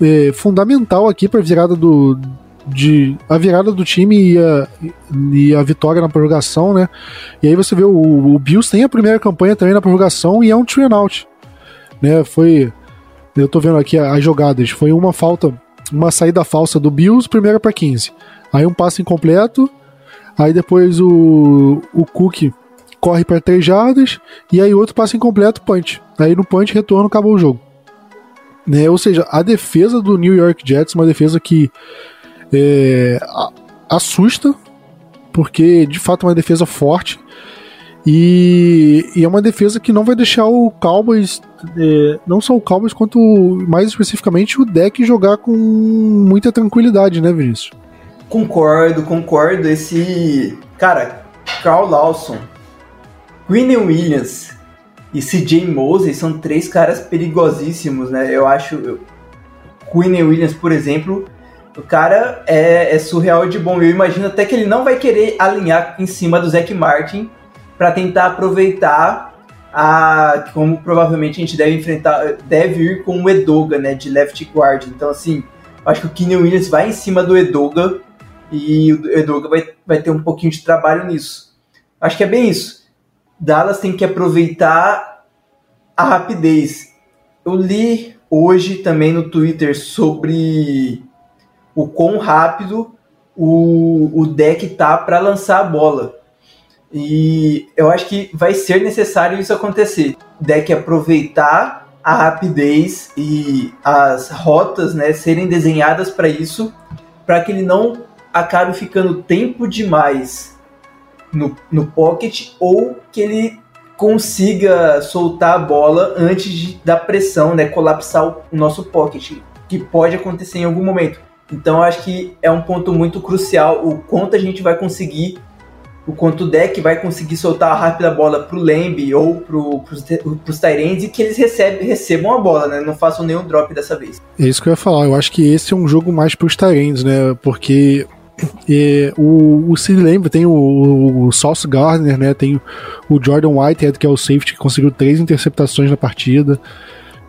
é, fundamental aqui para a virada do de a virada do time e a, e a vitória na prorrogação, né? E aí você vê o, o Bills tem a primeira campanha também na prorrogação e é um three out, né? Foi eu tô vendo aqui as jogadas, foi uma falta uma saída falsa do Bills, primeira para 15. Aí um passe incompleto, aí depois o, o Cook corre para 3 jardas, e aí outro passe incompleto, punch. Aí no punch, retorno, acabou o jogo. Né? Ou seja, a defesa do New York Jets, uma defesa que é, assusta, porque de fato é uma defesa forte. E, e, é uma defesa que não vai deixar o Cowboys, é, não só o Cowboys, quanto mais especificamente o deck jogar com muita tranquilidade, né, Vinícius? Concordo, concordo. Esse. Cara, Carl Lawson, Quinn Williams e CJ Moses são três caras perigosíssimos, né? Eu acho. Quinn Williams, por exemplo, o cara é, é surreal de bom. Eu imagino até que ele não vai querer alinhar em cima do Zac Martin para tentar aproveitar a como provavelmente a gente deve enfrentar, deve ir com o Edoga, né, de left guard. Então assim, acho que o Kenny Williams vai em cima do Edoga e o Edoga vai, vai ter um pouquinho de trabalho nisso. Acho que é bem isso. Dallas tem que aproveitar a rapidez. Eu li hoje também no Twitter sobre o quão rápido o, o deck tá para lançar a bola. E eu acho que vai ser necessário isso acontecer. Deck aproveitar a rapidez e as rotas né, serem desenhadas para isso, para que ele não acabe ficando tempo demais no, no pocket ou que ele consiga soltar a bola antes de, da pressão, né, colapsar o, o nosso pocket, que pode acontecer em algum momento. Então acho que é um ponto muito crucial o quanto a gente vai conseguir o quanto o deck vai conseguir soltar a rápida bola pro Lamb ou pro, pros, pros e que eles recebem, recebam a bola, né? Não façam nenhum drop dessa vez. É isso que eu ia falar. Eu acho que esse é um jogo mais pros Tyrands, né? Porque é, o, o Sid Lamb tem o, o Sauce Gardner, né? Tem o Jordan Whitehead, que é o safety, que conseguiu três interceptações na partida.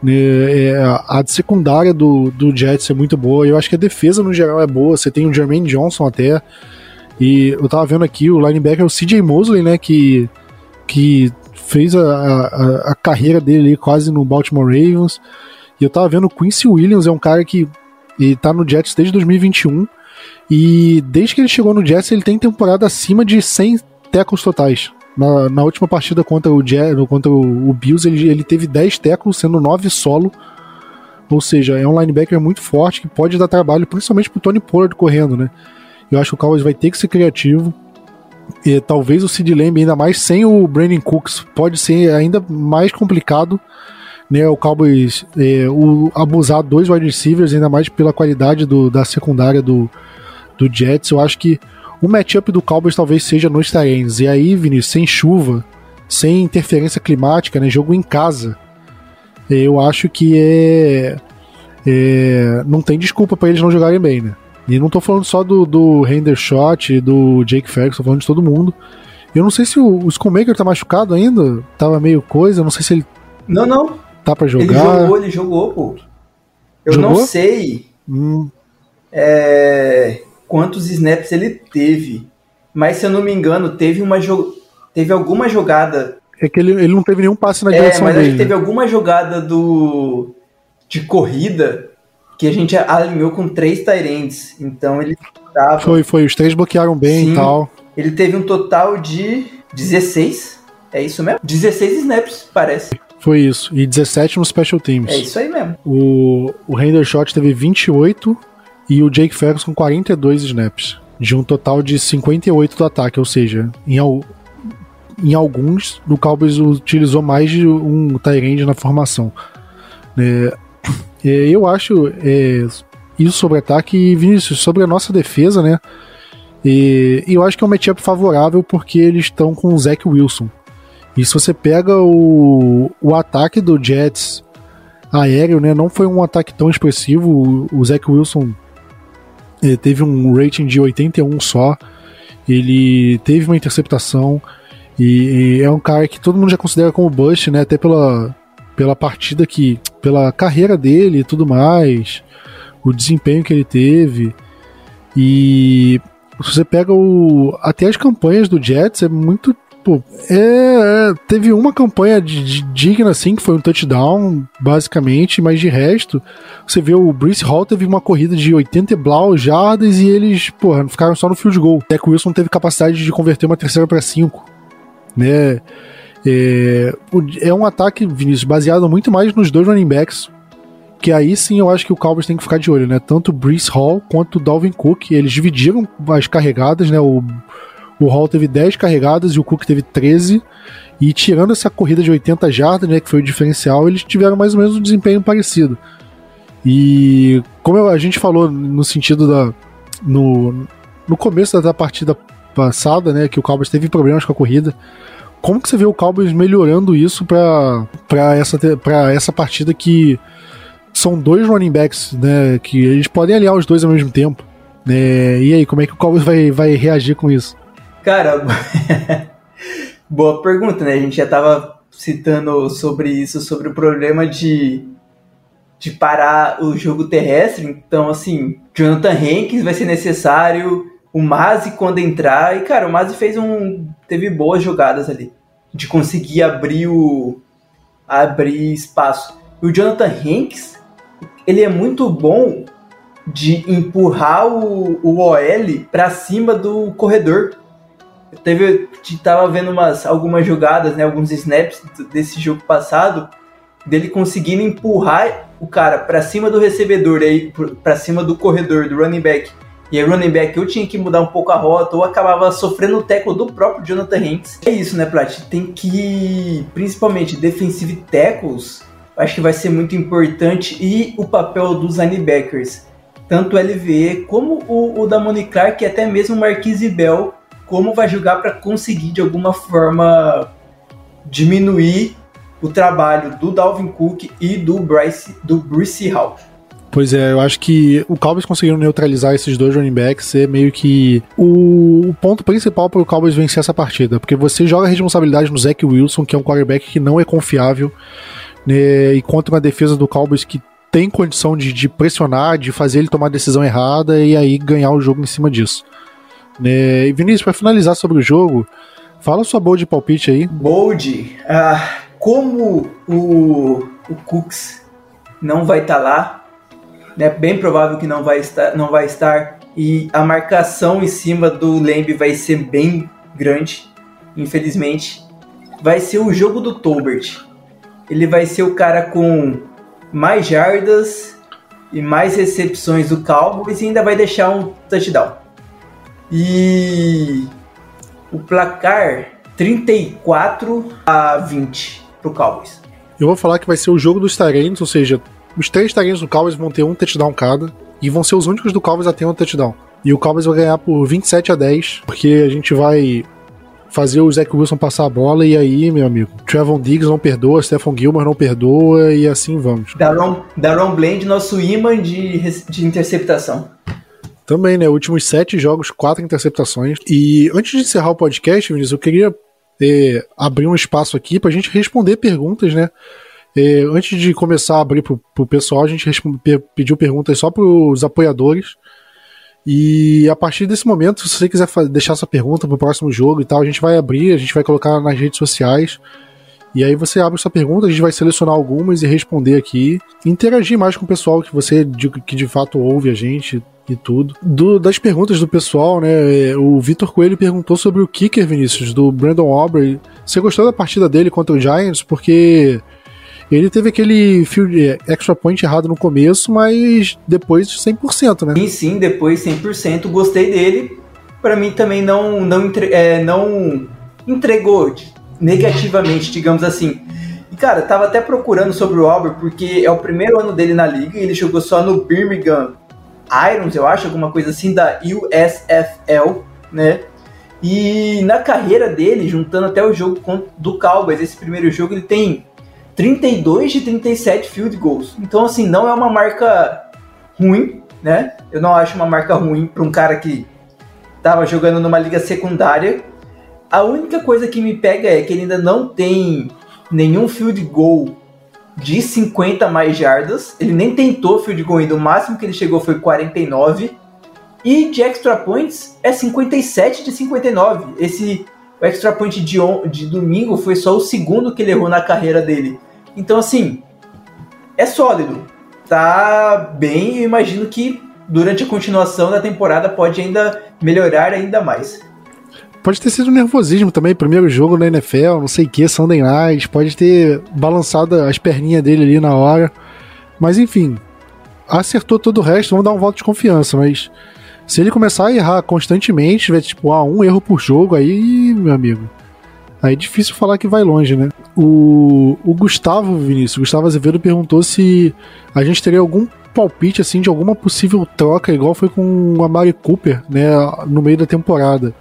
Né? É, a secundária do, do Jets é muito boa. Eu acho que a defesa, no geral, é boa. Você tem o Jermaine Johnson até e eu tava vendo aqui o linebacker, o CJ Mosley, né, que, que fez a, a, a carreira dele quase no Baltimore Ravens. E eu tava vendo o Quincy Williams, é um cara que ele tá no Jets desde 2021. E desde que ele chegou no Jets, ele tem temporada acima de 100 tackles totais. Na, na última partida contra o, Jets, contra o Bills, ele, ele teve 10 tackles, sendo 9 solo. Ou seja, é um linebacker muito forte que pode dar trabalho, principalmente pro Tony Pollard correndo, né? Eu acho que o Cowboys vai ter que ser criativo. E talvez o Sid Lamb, ainda mais sem o Brandon Cooks, pode ser ainda mais complicado. Né, o Cowboys é, o, abusar dois wide receivers, ainda mais pela qualidade do, da secundária do, do Jets. Eu acho que o matchup do Cowboys talvez seja nos Tyrants. E aí, Vinícius, sem chuva, sem interferência climática, né, jogo em casa, eu acho que é, é não tem desculpa para eles não jogarem bem, né? E não tô falando só do, do Hendershot e do Jake Ferguson, tô falando de todo mundo. Eu não sei se o, o Schoonmaker tá machucado ainda, tava meio coisa, não sei se ele. Não, não. Tá pra jogar. Ele jogou, ele jogou, pô. Eu jogou? não sei hum. é, quantos snaps ele teve. Mas se eu não me engano, teve uma jo teve alguma jogada. É que ele, ele não teve nenhum passe na é, direção mas dele. acho que teve alguma jogada do de corrida que a gente alinhou com três Tyrants. Então ele tava... Foi, foi. Os três bloquearam bem Sim, e tal. Ele teve um total de 16. É isso mesmo? 16 snaps, parece. Foi isso. E 17 no Special Teams. É isso aí mesmo. O, o Hendershot teve 28 e o Jake Ferguson com 42 snaps. De um total de 58 do ataque. Ou seja, em, em alguns, o Cowboys utilizou mais de um Tyrande na formação. É, eu acho é, isso sobre ataque e Vinícius, sobre a nossa defesa, né? E, e eu acho que é um matchup favorável porque eles estão com o Zach Wilson. E se você pega o, o ataque do Jets aéreo, né? Não foi um ataque tão expressivo. O, o Zach Wilson é, teve um rating de 81 só. Ele teve uma interceptação. E, e, é um cara que todo mundo já considera como bust, né? Até pela, pela partida que. pela carreira dele e tudo mais, o desempenho que ele teve. E se você pega o. Até as campanhas do Jets é muito. Pô, é, é teve uma campanha de, de, digna assim, que foi um touchdown, basicamente, mas de resto, você vê o Brice Hall teve uma corrida de 80 blau jardas e eles, porra, ficaram só no field goal. Tech Wilson teve capacidade de converter uma terceira para cinco, né? É, é um ataque, Vinícius, baseado muito mais nos dois running backs. Que aí sim eu acho que o Cowboys tem que ficar de olho, né? Tanto o Brees Hall quanto o Dalvin Cook. Eles dividiram as carregadas, né? O, o Hall teve 10 carregadas e o Cook teve 13. E tirando essa corrida de 80 jardas, né? Que foi o diferencial, eles tiveram mais ou menos um desempenho parecido. E como a gente falou no sentido da. No, no começo da partida passada, né? Que o Cowboys teve problemas com a corrida. Como que você vê o Cowboys melhorando isso para essa, pra essa partida que são dois running backs, né? Que eles podem aliar os dois ao mesmo tempo. Né? E aí, como é que o Cowboys vai, vai reagir com isso? Cara, boa pergunta, né? A gente já tava citando sobre isso, sobre o problema de, de parar o jogo terrestre. Então, assim, Jonathan Hankins vai ser necessário, o Mazi quando entrar. E, cara, o Mazi fez um. teve boas jogadas ali. De conseguir abrir o. abrir espaço. E o Jonathan Hanks, ele é muito bom de empurrar o, o OL para cima do corredor. Teve, tava vendo umas, algumas jogadas, né, alguns snaps desse jogo passado, dele conseguindo empurrar o cara para cima do recebedor, para cima do corredor, do running back, e aí, running back, eu tinha que mudar um pouco a rota, ou acabava sofrendo o tackle do próprio Jonathan Hanks. É isso, né, Plat? Tem que, principalmente, defensive tackles, acho que vai ser muito importante, e o papel dos linebackers, tanto o LVE como o, o da Moni Clark, e até mesmo o Marquise Bell, como vai jogar para conseguir de alguma forma diminuir o trabalho do Dalvin Cook e do Bryce do Bruce Hall. Pois é, eu acho que o Cowboys conseguiram neutralizar esses dois running backs é meio que o, o ponto principal para o Cowboys vencer essa partida, porque você joga a responsabilidade no Zach Wilson, que é um quarterback que não é confiável, né, e contra uma defesa do Cowboys que tem condição de, de, pressionar, de fazer ele tomar a decisão errada e aí ganhar o jogo em cima disso. Né? E Vinícius, para finalizar sobre o jogo, fala sua bold palpite aí. Bold, ah, como o, o Cooks não vai estar tá lá, é bem provável que não vai estar, não vai estar e a marcação em cima do Lamb vai ser bem grande, infelizmente. Vai ser o jogo do Tolbert. Ele vai ser o cara com mais jardas e mais recepções do Cowboys e ainda vai deixar um touchdown. E o placar 34 a 20 pro Cowboys. Eu vou falar que vai ser o jogo dos Tyrants, ou seja, os três Tyrants do Cowboys vão ter um touchdown cada e vão ser os únicos do Cowboys a ter um touchdown. E o Cowboys vai ganhar por 27 a 10, porque a gente vai fazer o Zach Wilson passar a bola e aí, meu amigo, Trevon Diggs não perdoa, Stephon Gilmore não perdoa e assim vamos. Daron, Daron Blend, nosso imã de, de interceptação. Também, né? Últimos sete jogos, quatro interceptações. E antes de encerrar o podcast, Vinícius, eu queria é, abrir um espaço aqui pra gente responder perguntas, né? É, antes de começar a abrir pro, pro pessoal, a gente pediu perguntas só pros apoiadores. E a partir desse momento, se você quiser deixar sua pergunta pro próximo jogo e tal, a gente vai abrir, a gente vai colocar nas redes sociais. E aí você abre sua pergunta, a gente vai selecionar algumas e responder aqui. Interagir mais com o pessoal que você que de fato ouve a gente e tudo. Do, das perguntas do pessoal, né? O Vitor Coelho perguntou sobre o kicker, Vinícius, do Brandon Aubrey. Você gostou da partida dele contra o Giants? Porque ele teve aquele field, é, extra point errado no começo, mas depois 100%, né? Sim, sim, depois 100%. Gostei dele. Para mim também não, não, entre, é, não entregou negativamente, digamos assim. E cara, tava até procurando sobre o Albert, porque é o primeiro ano dele na liga e ele jogou só no Birmingham Irons, eu acho, alguma coisa assim, da USFL, né? E na carreira dele, juntando até o jogo do Cowboys, esse primeiro jogo, ele tem 32 de 37 field goals. Então, assim, não é uma marca ruim, né? Eu não acho uma marca ruim para um cara que estava jogando numa liga secundária. A única coisa que me pega é que ele ainda não tem nenhum field goal de 50 mais jardas. Ele nem tentou field goal ainda. O máximo que ele chegou foi 49. E de extra points é 57 de 59. Esse o extra point de, de domingo foi só o segundo que ele errou na carreira dele. Então, assim, é sólido. Tá bem, eu imagino que durante a continuação da temporada pode ainda melhorar ainda mais. Pode ter sido nervosismo também, primeiro jogo na NFL, não sei o que, Sunday Night, pode ter balançado as perninhas dele ali na hora. Mas enfim, acertou todo o resto, vamos dar um voto de confiança, mas se ele começar a errar constantemente, tiver tipo, ah, um erro por jogo, aí, meu amigo. Aí é difícil falar que vai longe, né? O, o Gustavo Vinícius, Gustavo Azevedo perguntou se a gente teria algum palpite assim de alguma possível troca, igual foi com a Mari Cooper, né, no meio da temporada.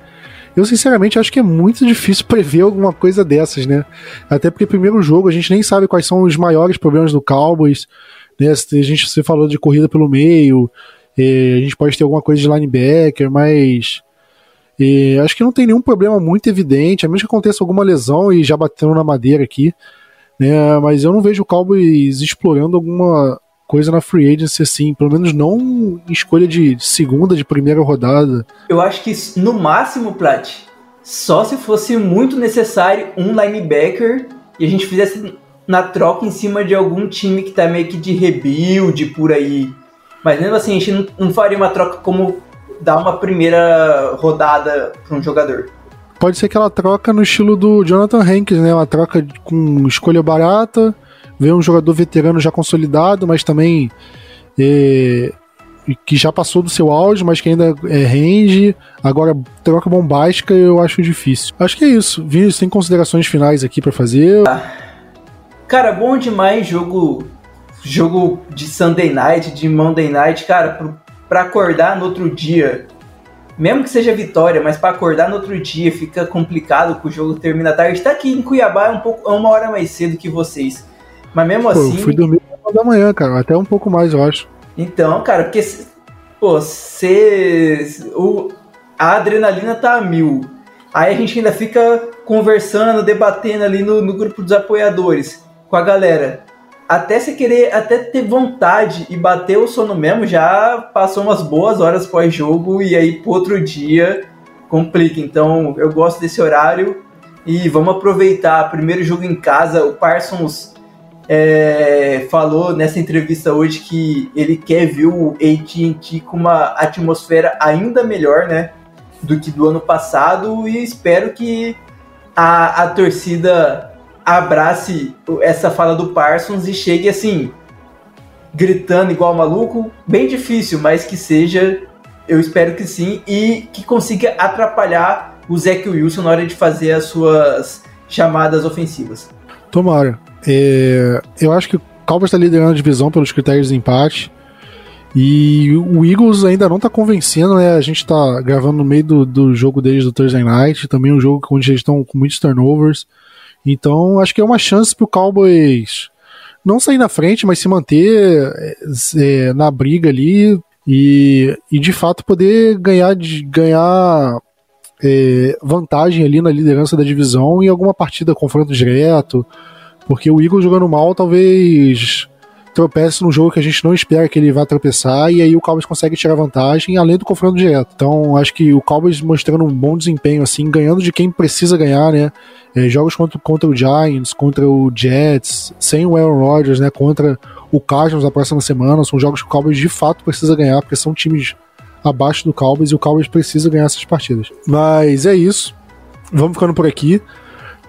Eu sinceramente acho que é muito difícil prever alguma coisa dessas, né? Até porque primeiro jogo a gente nem sabe quais são os maiores problemas do Cowboys, né? A gente você falou de corrida pelo meio, a gente pode ter alguma coisa de linebacker, mas acho que não tem nenhum problema muito evidente, a menos que aconteça alguma lesão e já batendo na madeira aqui. Né, mas eu não vejo o Cowboys explorando alguma coisa na free agency assim, pelo menos não escolha de segunda, de primeira rodada. Eu acho que no máximo, Plat, só se fosse muito necessário um linebacker e a gente fizesse na troca em cima de algum time que tá meio que de rebuild por aí. Mas mesmo assim, a gente não, não faria uma troca como dar uma primeira rodada para um jogador. Pode ser que ela troca no estilo do Jonathan Hankins, né? Uma troca com escolha barata, ver um jogador veterano já consolidado, mas também é, que já passou do seu auge, mas que ainda é range. Agora, troca bombástica eu acho difícil. Acho que é isso. Vinícius, tem considerações finais aqui para fazer? Cara, bom demais jogo jogo de Sunday Night, de Monday Night, cara, para acordar no outro dia mesmo que seja vitória, mas para acordar no outro dia fica complicado, que o jogo termina tarde. Tá aqui em Cuiabá é um pouco, é uma hora mais cedo que vocês. Mas mesmo Pô, assim. Eu fui dormir da manhã, cara, até um pouco mais, eu acho. Então, cara, porque. Pô, você. O, a adrenalina tá a mil. Aí a gente ainda fica conversando, debatendo ali no, no grupo dos apoiadores com a galera até você querer, até ter vontade e bater o sono mesmo, já passou umas boas horas pós-jogo e aí pro outro dia complica. Então eu gosto desse horário e vamos aproveitar. Primeiro jogo em casa, o Parsons é, falou nessa entrevista hoje que ele quer ver o AT&T com uma atmosfera ainda melhor, né, do que do ano passado e espero que a, a torcida abrace essa fala do Parsons e chegue assim, gritando igual maluco, bem difícil, mas que seja, eu espero que sim, e que consiga atrapalhar o Zach Wilson na hora de fazer as suas chamadas ofensivas. Tomara. É, eu acho que o Cowboys está liderando a divisão pelos critérios de empate. E o Eagles ainda não está convencendo, né? A gente está gravando no meio do, do jogo deles do Thursday Night, também um jogo onde eles estão com muitos turnovers. Então, acho que é uma chance para o Cowboys não sair na frente, mas se manter é, na briga ali e, e de fato poder ganhar, ganhar é, vantagem ali na liderança da divisão em alguma partida, confronto direto. Porque o Eagles jogando mal talvez tropece num jogo que a gente não espera que ele vá tropeçar e aí o Cowboys consegue tirar vantagem além do confronto direto. Então acho que o Cowboys mostrando um bom desempenho assim, ganhando de quem precisa ganhar, né? É, jogos contra, contra o Giants, contra o Jets, sem o Aaron Rodgers, né? Contra o Cardinals na próxima semana, são jogos que o Cowboys de fato precisa ganhar, porque são times abaixo do Cowboys e o Cowboys precisa ganhar essas partidas. Mas é isso. Vamos ficando por aqui.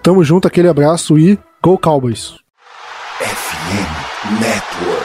Tamo junto, aquele abraço e Go Cowboys! FM Network.